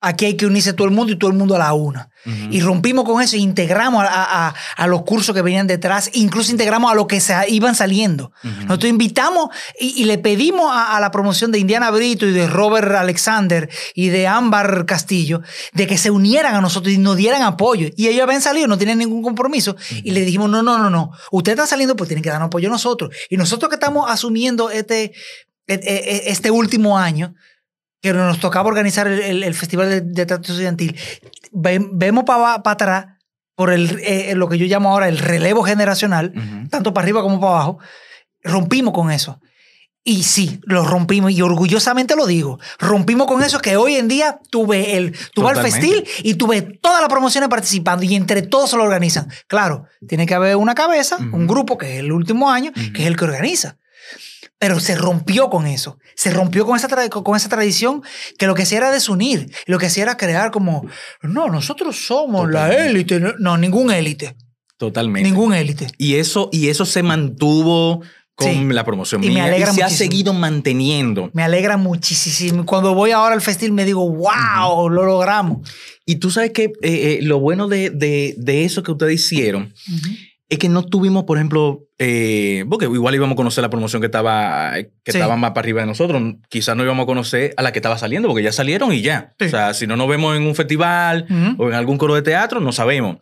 Speaker 7: aquí hay que unirse todo el mundo y todo el mundo a la una. Y rompimos con eso, e integramos a, a- a los cursos que venían detrás, incluso integramos a los que se iban saliendo. Nosotros invitamos y, y le pedimos a, a la promoción de Indiana Brito y de Robert Alexander y de Ámbar Castillo de que se unieran a nosotros y nos dieran apoyo. Y ellos habían salido, no tienen ningún compromiso. Y le dijimos, no, no, no, no. Ustedes están saliendo, pues tienen que darnos apoyo a nosotros. Y nosotros que estamos asumiendo este, e- e- este último año, que nos tocaba organizar el, el- el Festival de, de Teatro Estudiantil, ve- vemos para atrás por el, eh, lo que yo llamo ahora el relevo generacional,
Speaker 3: Ujú.
Speaker 7: tanto para arriba como para abajo, rompimos con eso. Y sí, lo rompimos y orgullosamente lo digo. Rompimos con eso que hoy en día tuve el tuve el
Speaker 3: Totalmente.
Speaker 7: festil y tuve todas las promociones participando y entre todos se lo organizan. Claro, tiene que haber una cabeza,
Speaker 3: Ujú.
Speaker 7: un grupo que es el último año, que es el que organiza. Pero se rompió con eso. Se rompió con esa, tra- con esa tradición que lo que hacía era desunir. Lo que hacía era crear como, no, nosotros somos la élite. No, ningún élite.
Speaker 3: Totalmente.
Speaker 7: Ningún élite.
Speaker 3: Y eso, y eso se mantuvo con
Speaker 7: Sí.
Speaker 3: la promoción
Speaker 7: Y me alegra
Speaker 3: y se ha seguido manteniendo.
Speaker 7: Me alegra muchísimo. Cuando voy ahora al festil me digo, wow, lo logramos.
Speaker 3: Y tú sabes que eh, eh, lo bueno de, de- de eso que ustedes hicieron es que no tuvimos, por ejemplo, eh, porque igual íbamos a conocer la promoción que estaba, que
Speaker 7: Sí.
Speaker 3: estaba más para arriba de nosotros. Quizás no íbamos a conocer a la que estaba saliendo, porque ya salieron y ya.
Speaker 7: Sí.
Speaker 3: O sea, si no nos vemos en un festival o en algún coro de teatro, no sabemos.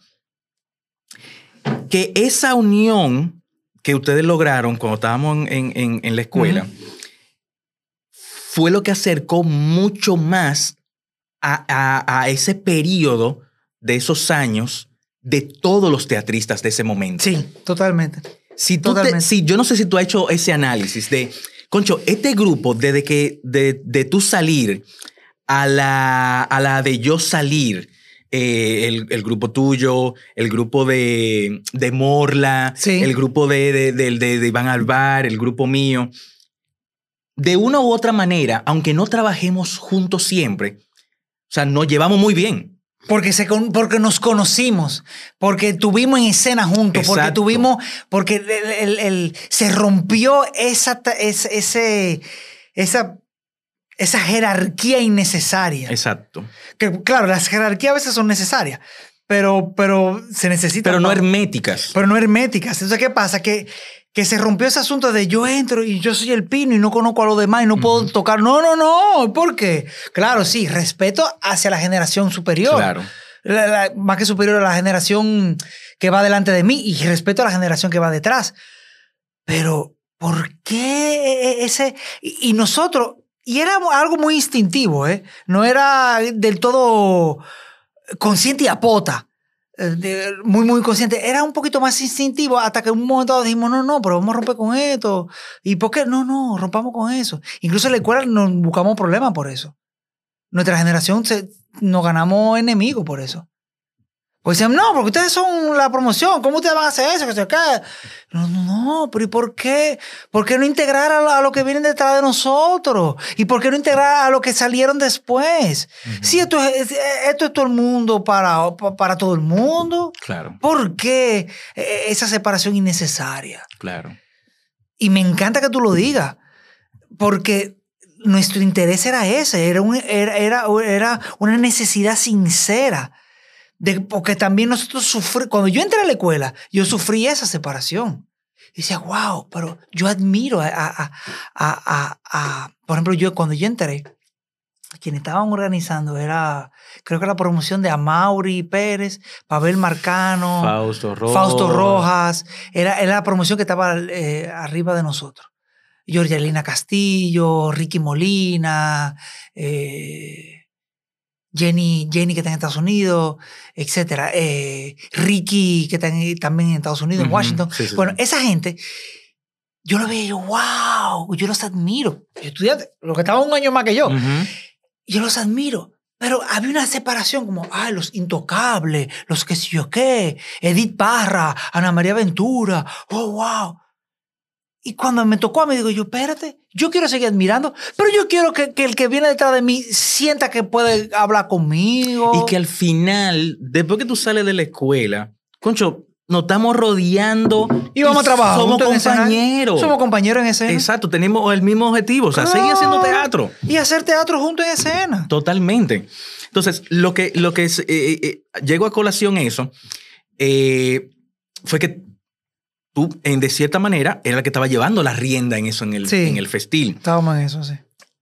Speaker 3: Que esa unión que ustedes lograron cuando estábamos en, en- en la escuela fue lo que acercó mucho más a, a- a ese periodo de esos años de todos los teatristas de ese momento.
Speaker 7: Sí, totalmente.
Speaker 3: Si tú te-
Speaker 7: Totalmente.
Speaker 3: si yo no sé si tú has hecho ese análisis de, concho, este grupo, desde que de, de tú salir a la, a la de yo salir, eh, el, el grupo tuyo, el grupo de, de Morla,
Speaker 7: Sí.
Speaker 3: el grupo de, de, de- de- de Iván Alvar, el grupo mío, de una u otra manera, aunque no trabajemos juntos siempre, o sea, nos llevamos muy bien.
Speaker 7: Porque, se porque nos conocimos, porque tuvimos en escena juntos, porque tuvimos, porque el- el- el- se rompió esa, ese, esa, esa jerarquía innecesaria.
Speaker 3: Exacto.
Speaker 7: Que claro, las jerarquías a veces son necesarias, pero, pero se necesitan.
Speaker 3: Pero no herméticas.
Speaker 7: pero no herméticas. Entonces, ¿qué pasa? Que, que se rompió ese asunto de yo entro y yo soy el pino y no conozco a los demás y no puedo tocar. No, no, no. ¿Por qué? Claro, sí, respeto hacia la generación superior.
Speaker 3: Claro.
Speaker 7: la- la- más que superior a la generación que va delante de mí y respeto a la generación que va detrás. Pero, ¿por qué e, ese? Y, y nosotros, y era algo muy instintivo, ¿eh? No era del todo consciente y apota. Eh, de- muy, muy consciente. Era un poquito más instintivo hasta que en un momento dijimos, no, no, pero vamos a romper con esto. ¿Y por qué? No, no, rompamos con eso. Incluso en la escuela nos buscamos problemas por eso. Nuestra generación se, nos ganamos enemigos por eso. Pues decían, no, porque ustedes son la promoción, ¿cómo ustedes van a hacer eso? Que se. No, no, no, pero ¿y por qué? ¿Por qué no integrar a lo, a lo que vienen detrás de nosotros? ¿Y por qué no integrar a lo que salieron después? Si esto es, esto es todo el mundo para, para todo el mundo,
Speaker 3: Claro,
Speaker 7: ¿por qué eh, esa separación innecesaria?
Speaker 3: claro.
Speaker 7: Y me encanta que tú lo digas, porque nuestro interés era ese, era, un- era, era, era una necesidad sincera. De, porque también nosotros sufrimos, cuando yo entré a la escuela, yo sufrí esa separación. Y decía, wow, pero yo admiro a, a- a- a- por ejemplo, yo cuando yo entré, quienes estaban organizando era, creo que la promoción de Amaury Pérez, Pavel Marcano,
Speaker 3: Fausto Rojas.
Speaker 7: Fausto Rojas, era, era la promoción que estaba eh, arriba de nosotros. Georgialina Castillo, Ricky Molina, eh, Jenny, Jenny que está en Estados Unidos, etcétera. eh, Ricky que está en- también en Estados Unidos, en
Speaker 3: Ujú,
Speaker 7: Washington.
Speaker 3: sí, sí,
Speaker 7: bueno,
Speaker 3: sí.
Speaker 7: esa gente, yo lo veía y yo, wow, yo los admiro. Yo estudiante, lo que estaba un año más que yo.
Speaker 3: Ujú.
Speaker 7: Yo los admiro. Pero había una separación como, ay, los intocables, los que sé yo qué, Edith Parra, Ana María Ventura, oh, wow. Y cuando me tocó a mí, digo yo, espérate, yo quiero seguir admirando, pero yo quiero que, que el que viene detrás de mí sienta que puede hablar conmigo.
Speaker 3: Y que al final, después que tú sales de la escuela, concho, nos estamos rodeando.
Speaker 7: Y vamos a trabajar.
Speaker 3: Somos compañeros.
Speaker 7: Somos compañeros en escena.
Speaker 3: Exacto, tenemos el mismo objetivo, o sea, seguir haciendo teatro.
Speaker 7: Y hacer teatro juntos en escena.
Speaker 3: Totalmente. Entonces, lo que, lo que es, eh, eh, eh, llegó a colación eso eh, fue que tú, en, de cierta manera, era la que estaba llevando la rienda en eso, en el,
Speaker 7: Sí.
Speaker 3: en el festín.
Speaker 7: Estábamos en eso, sí.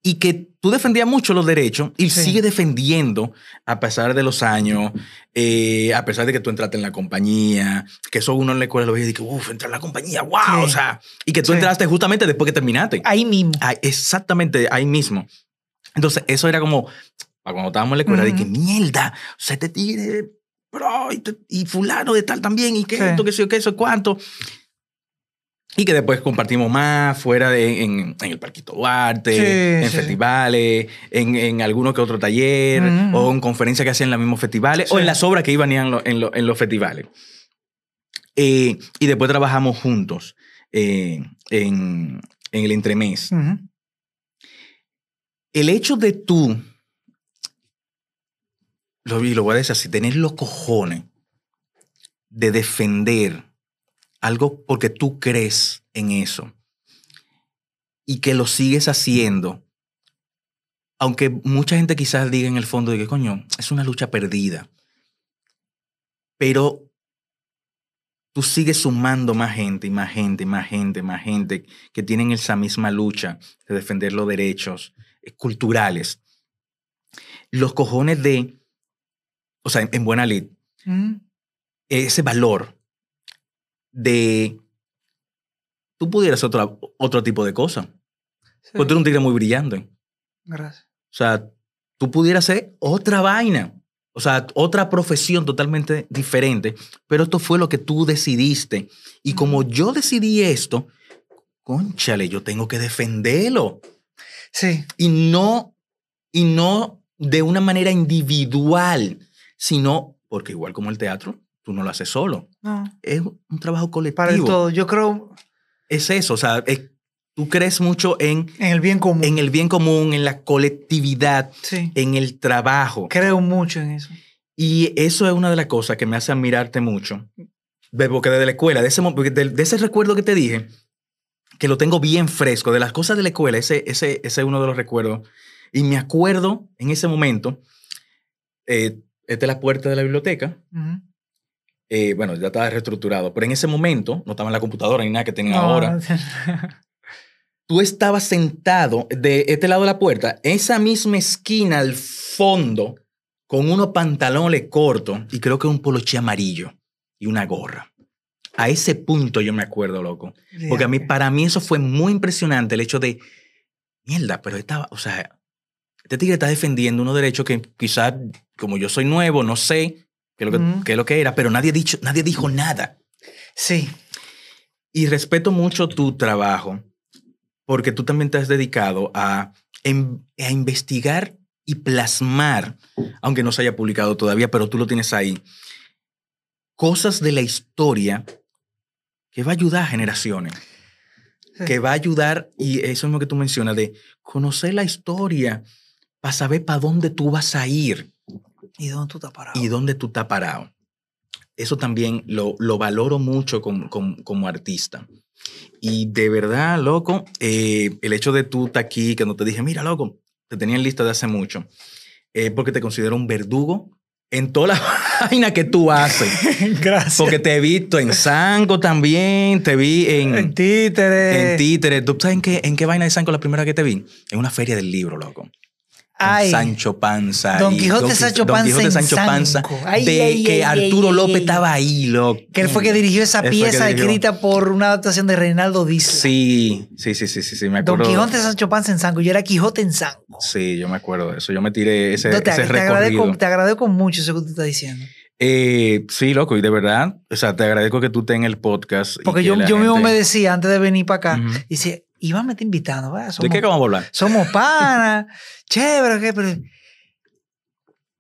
Speaker 3: Y que tú defendías mucho los derechos y
Speaker 7: Sí.
Speaker 3: sigue defendiendo a pesar de los años, eh, a pesar de que tú entraste en la compañía, que eso uno en la escuela lo veía y que, uff, entra en la compañía, wow,
Speaker 7: Sí.
Speaker 3: o sea, y que tú entraste justamente después que terminaste.
Speaker 7: Ahí mismo.
Speaker 3: Ah, exactamente ahí mismo. Entonces, eso era como, cuando estábamos en la escuela, de que mierda, o sea, este tigre, bro, y, te- y fulano de tal también, y que esto, que sé yo, que eso, cuánto. Y que después compartimos más fuera de, en, en el Parquito Duarte,
Speaker 7: Sí,
Speaker 3: en
Speaker 7: sí.
Speaker 3: festivales, en, en alguno que otro taller,
Speaker 7: Ujú.
Speaker 3: o en conferencias que hacían en los mismos festivales, o en las obras que iban en, lo- en, lo- en los festivales. Eh, y después trabajamos juntos eh, en, el entremés
Speaker 7: Ujú.
Speaker 3: el hecho de tú, lo, y lo voy a decir así, tener los cojones de defender algo porque tú crees en eso y que lo sigues haciendo, aunque mucha gente quizás diga en el fondo de que coño, es una lucha perdida, pero tú sigues sumando más gente y más gente y más gente, más gente que tienen esa misma lucha de defender los derechos eh, culturales. Los cojones de, o sea, en, en buena lid,
Speaker 7: Ujú.
Speaker 3: ese valor de tú pudieras otro, otro tipo de cosa.
Speaker 7: Sí.
Speaker 3: Porque tú eres un tigre muy brillante.
Speaker 7: Gracias.
Speaker 3: O sea, tú pudieras ser otra vaina. O sea, otra profesión totalmente diferente. Pero esto fue lo que tú decidiste. Y como yo decidí esto, conchale, yo tengo que defenderlo.
Speaker 7: Sí.
Speaker 3: Y no, y no de una manera individual, sino porque igual como el teatro, tú no lo haces solo.
Speaker 7: No.
Speaker 3: Es un trabajo colectivo.
Speaker 7: Para el todo. Yo creo
Speaker 3: Es eso, o sea, es- tú crees mucho en,
Speaker 7: en el bien común.
Speaker 3: en el bien común, en la colectividad,
Speaker 7: sí.
Speaker 3: en el trabajo.
Speaker 7: Creo mucho en eso.
Speaker 3: Y eso es una de las cosas que me hace admirarte mucho. De- Porque desde la escuela, de ese, de, de ese recuerdo que te dije, que lo tengo bien fresco, de las cosas de la escuela, ese, ese, ese es uno de los recuerdos. Y me acuerdo en ese momento, eh, esta es la puerta de la biblioteca,
Speaker 7: Ujú.
Speaker 3: Eh, bueno, ya estaba reestructurado, pero en ese momento, no estaba en la computadora ni nada que tienen
Speaker 7: No,
Speaker 3: ahora, (laughs) tú estabas sentado de este lado de la puerta, esa misma esquina al fondo, con unos pantalones cortos y creo que un poloche amarillo y una gorra. A ese punto yo me acuerdo, loco. Porque a mí, para mí eso fue muy impresionante, el hecho de, mierda, pero estaba, o sea, este tigre está defendiendo unos derechos que quizás, como yo soy nuevo, no sé qué es lo que, es lo que era, pero nadie, dicho, nadie dijo nada.
Speaker 7: Sí.
Speaker 3: Y respeto mucho tu trabajo, porque tú también te has dedicado a, em- a investigar y plasmar, aunque no se haya publicado todavía, pero tú lo tienes ahí, cosas de la historia que va a ayudar a generaciones,
Speaker 7: Sí.
Speaker 3: que va a ayudar, y eso es lo que tú mencionas, de conocer la historia para saber para dónde tú vas a ir
Speaker 7: ¿Y dónde tú estás parado?
Speaker 3: y dónde tú estás parado. Eso también lo, lo valoro mucho como, como, como artista. Y de verdad, loco, eh, el hecho de tú estar aquí, que no te dije, mira, loco, te tenía en lista de hace mucho, es porque te considero un verdugo en toda la (laughs) vaina que tú haces. (laughs)
Speaker 7: Gracias.
Speaker 3: Porque te he visto en Sango también, te vi en,
Speaker 7: En títere.
Speaker 3: en Títere. ¿Tú sabes en qué, en qué vaina de Sango la primera que te vi? En una feria del libro, loco.
Speaker 7: Ay.
Speaker 3: Sancho Panza.
Speaker 7: Don Quijote Sancho
Speaker 3: Don
Speaker 7: Panza
Speaker 3: Quijote
Speaker 7: en
Speaker 3: Sancho Panza.
Speaker 7: Ay,
Speaker 3: de
Speaker 7: ay,
Speaker 3: que Arturo López estaba ahí, loco.
Speaker 7: Que él fue que dirigió esa pieza
Speaker 3: dirigió.
Speaker 7: escrita por una adaptación de Reinaldo Disla.
Speaker 3: Sí, sí, sí, sí, sí, sí, me
Speaker 7: Don
Speaker 3: acuerdo.
Speaker 7: Quijote Sancho Panza en Sango. Yo era Quijote en Sango.
Speaker 3: Sí, yo me acuerdo de eso. Yo me tiré ese,
Speaker 7: No, te,
Speaker 3: ese
Speaker 7: te
Speaker 3: recorrido.
Speaker 7: agradezco, te agradezco mucho eso que tú estás diciendo.
Speaker 3: Eh, sí, loco, y de verdad, o sea, te agradezco que tú estés en el podcast.
Speaker 7: Porque
Speaker 3: que
Speaker 7: yo, yo mismo me decía antes de venir para acá,
Speaker 3: Ujú.
Speaker 7: dice, Iván me está invitando, ¿verdad?
Speaker 3: ¿De qué vamos a hablar?
Speaker 7: somos panas, (laughs) chévere, ¿qué? Pero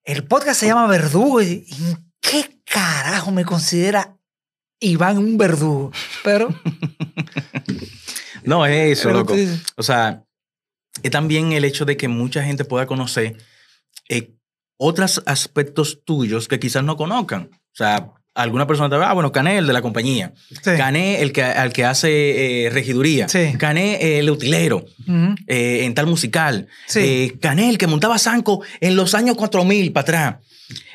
Speaker 7: el podcast se llama Verdugo. y ¿En qué carajo me considera Iván un verdugo? Pero, (laughs)
Speaker 3: No, es eso, loco. O sea, es también el hecho de que mucha gente pueda conocer eh, otros aspectos tuyos que quizás no conozcan. O sea, alguna persona te va, ah, bueno, Cané, el de la compañía.
Speaker 7: sí.
Speaker 3: Cané, el que, al que hace eh, regiduría.
Speaker 7: Sí.
Speaker 3: Cané, el utilero. Eh, en tal musical.
Speaker 7: Sí.
Speaker 3: Eh, Cané, el que montaba Sanco en los años 4000 para atrás.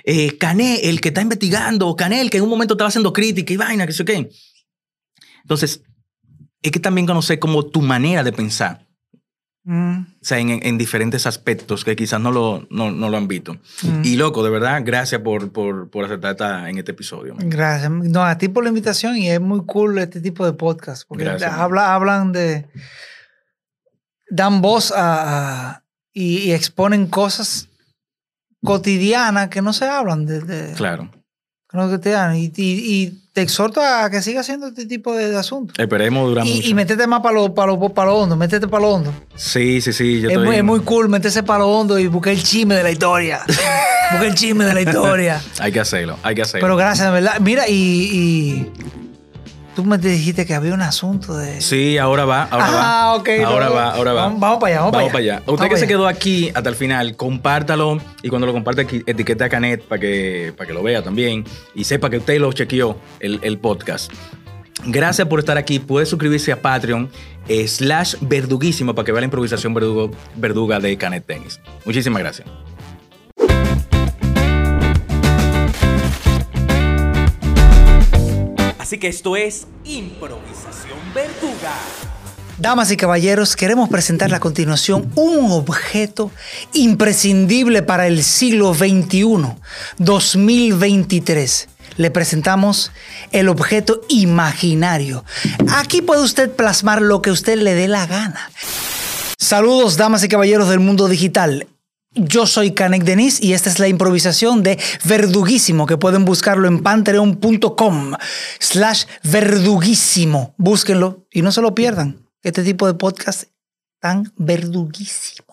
Speaker 3: Eh, Cané, el que está investigando. Cané, el que en un momento estaba haciendo crítica y vaina, que sé qué. Entonces, es que también conocer como tu manera de pensar.
Speaker 7: Mm,
Speaker 3: O sea, en, en diferentes aspectos que quizás no lo, no, no lo han visto.
Speaker 7: mm.
Speaker 3: Y loco, de verdad, gracias por, por, por aceptar esta- en este episodio. man.
Speaker 7: Gracias. No, a ti por la invitación y es muy cool este tipo de podcast porque
Speaker 3: Gracias,
Speaker 7: habla, hablan de... Dan voz a, a- y, y exponen cosas cotidianas que no se hablan de... de
Speaker 3: Claro.
Speaker 7: que no cotidianas. Y, y- y te exhorto a que sigas haciendo este tipo de, asuntos.
Speaker 3: Esperemos durar
Speaker 7: Y,
Speaker 3: mucho.
Speaker 7: y métete más para lo, para lo, para lo hondo, métete para lo hondo.
Speaker 3: Sí, sí, sí. Yo
Speaker 7: Es
Speaker 3: estoy-
Speaker 7: muy, es muy cool meterse para lo hondo y buscar el chisme de la historia. (laughs) buscar el chisme de la historia.
Speaker 3: Hay que hacerlo, hay que hacerlo.
Speaker 7: Pero gracias, de verdad. Mira, y, y tú me dijiste que había un asunto de.
Speaker 3: Sí, ahora va, ahora
Speaker 7: ah,
Speaker 3: va.
Speaker 7: ok.
Speaker 3: Ahora
Speaker 7: no,
Speaker 3: va, ahora va.
Speaker 7: Vamos, vamos para allá, vamos,
Speaker 3: Vamos para allá. Usted
Speaker 7: Vamos
Speaker 3: que se quedó aquí hasta el final, compártalo y cuando lo comparte etiquete a Canet para que, para que lo vea también y sepa que usted lo chequeó el, el podcast. Gracias por estar aquí. Puede suscribirse a Patreon eh, slash verduguísimo para que vea la improvisación verdugo- verduga de Canet Tennis. Muchísimas gracias.
Speaker 9: Así que esto es improvisación verduga.
Speaker 7: Damas y caballeros, queremos presentar a continuación un objeto imprescindible para el siglo XXI, 2023. Le presentamos el objeto imaginario. Aquí puede usted plasmar lo que usted le dé la gana. Saludos, damas y caballeros del mundo digital. Yo soy Canek Denis y esta es la improvisación de Verduguísimo que pueden buscarlo en patreon.com slash verduguísimo. Búsquenlo y no se lo pierdan. Este tipo de podcast tan verduguísimo.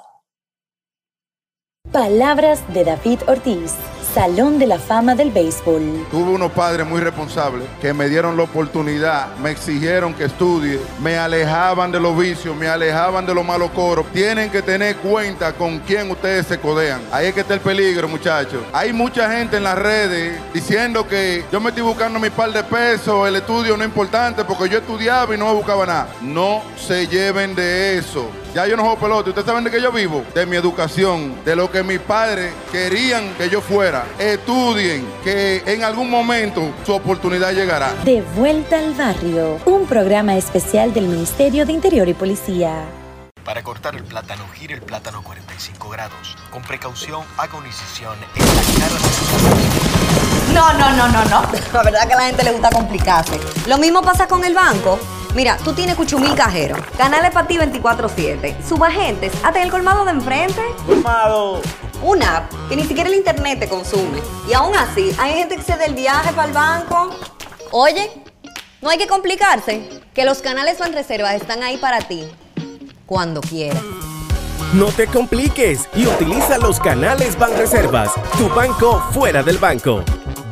Speaker 5: Palabras de David Ortiz, Salón de la Fama del Béisbol.
Speaker 6: Tuve unos padres muy responsables que me dieron la oportunidad, me exigieron que estudie, me alejaban de los vicios, me alejaban de los malos coros. Tienen que tener cuenta con quién ustedes se codean. Ahí es que está el peligro, muchachos. Hay mucha gente en las redes diciendo que yo me estoy buscando mi par de pesos, el estudio no es importante porque yo estudiaba y no buscaba nada. No se lleven de eso. Ya yo no juego pelota. ¿Ustedes saben de qué yo vivo? De mi educación, de lo que mis padres querían que yo fuera. Estudien, que en algún momento su oportunidad llegará.
Speaker 5: De vuelta al barrio, un programa especial del Ministerio de Interior y Policía.
Speaker 1: Para cortar el plátano, gire el plátano 45 grados. Con precaución, haga una incisión en la cara del
Speaker 2: No, no, no, no, no. (laughs) La verdad que a la gente le gusta complicarse. Lo mismo pasa con el banco. Mira, tú tienes cuchumil cajero, canales para ti 24-7, subagentes, hasta en el colmado de enfrente.
Speaker 10: Colmado.
Speaker 2: Una app que ni siquiera el internet te consume. Y aún así, hay gente que se da el viaje para el banco. Oye, no hay que complicarse, que los canales Banreservas están ahí para ti, cuando quieras.
Speaker 4: No te compliques y utiliza los canales Banreservas, tu banco fuera del banco.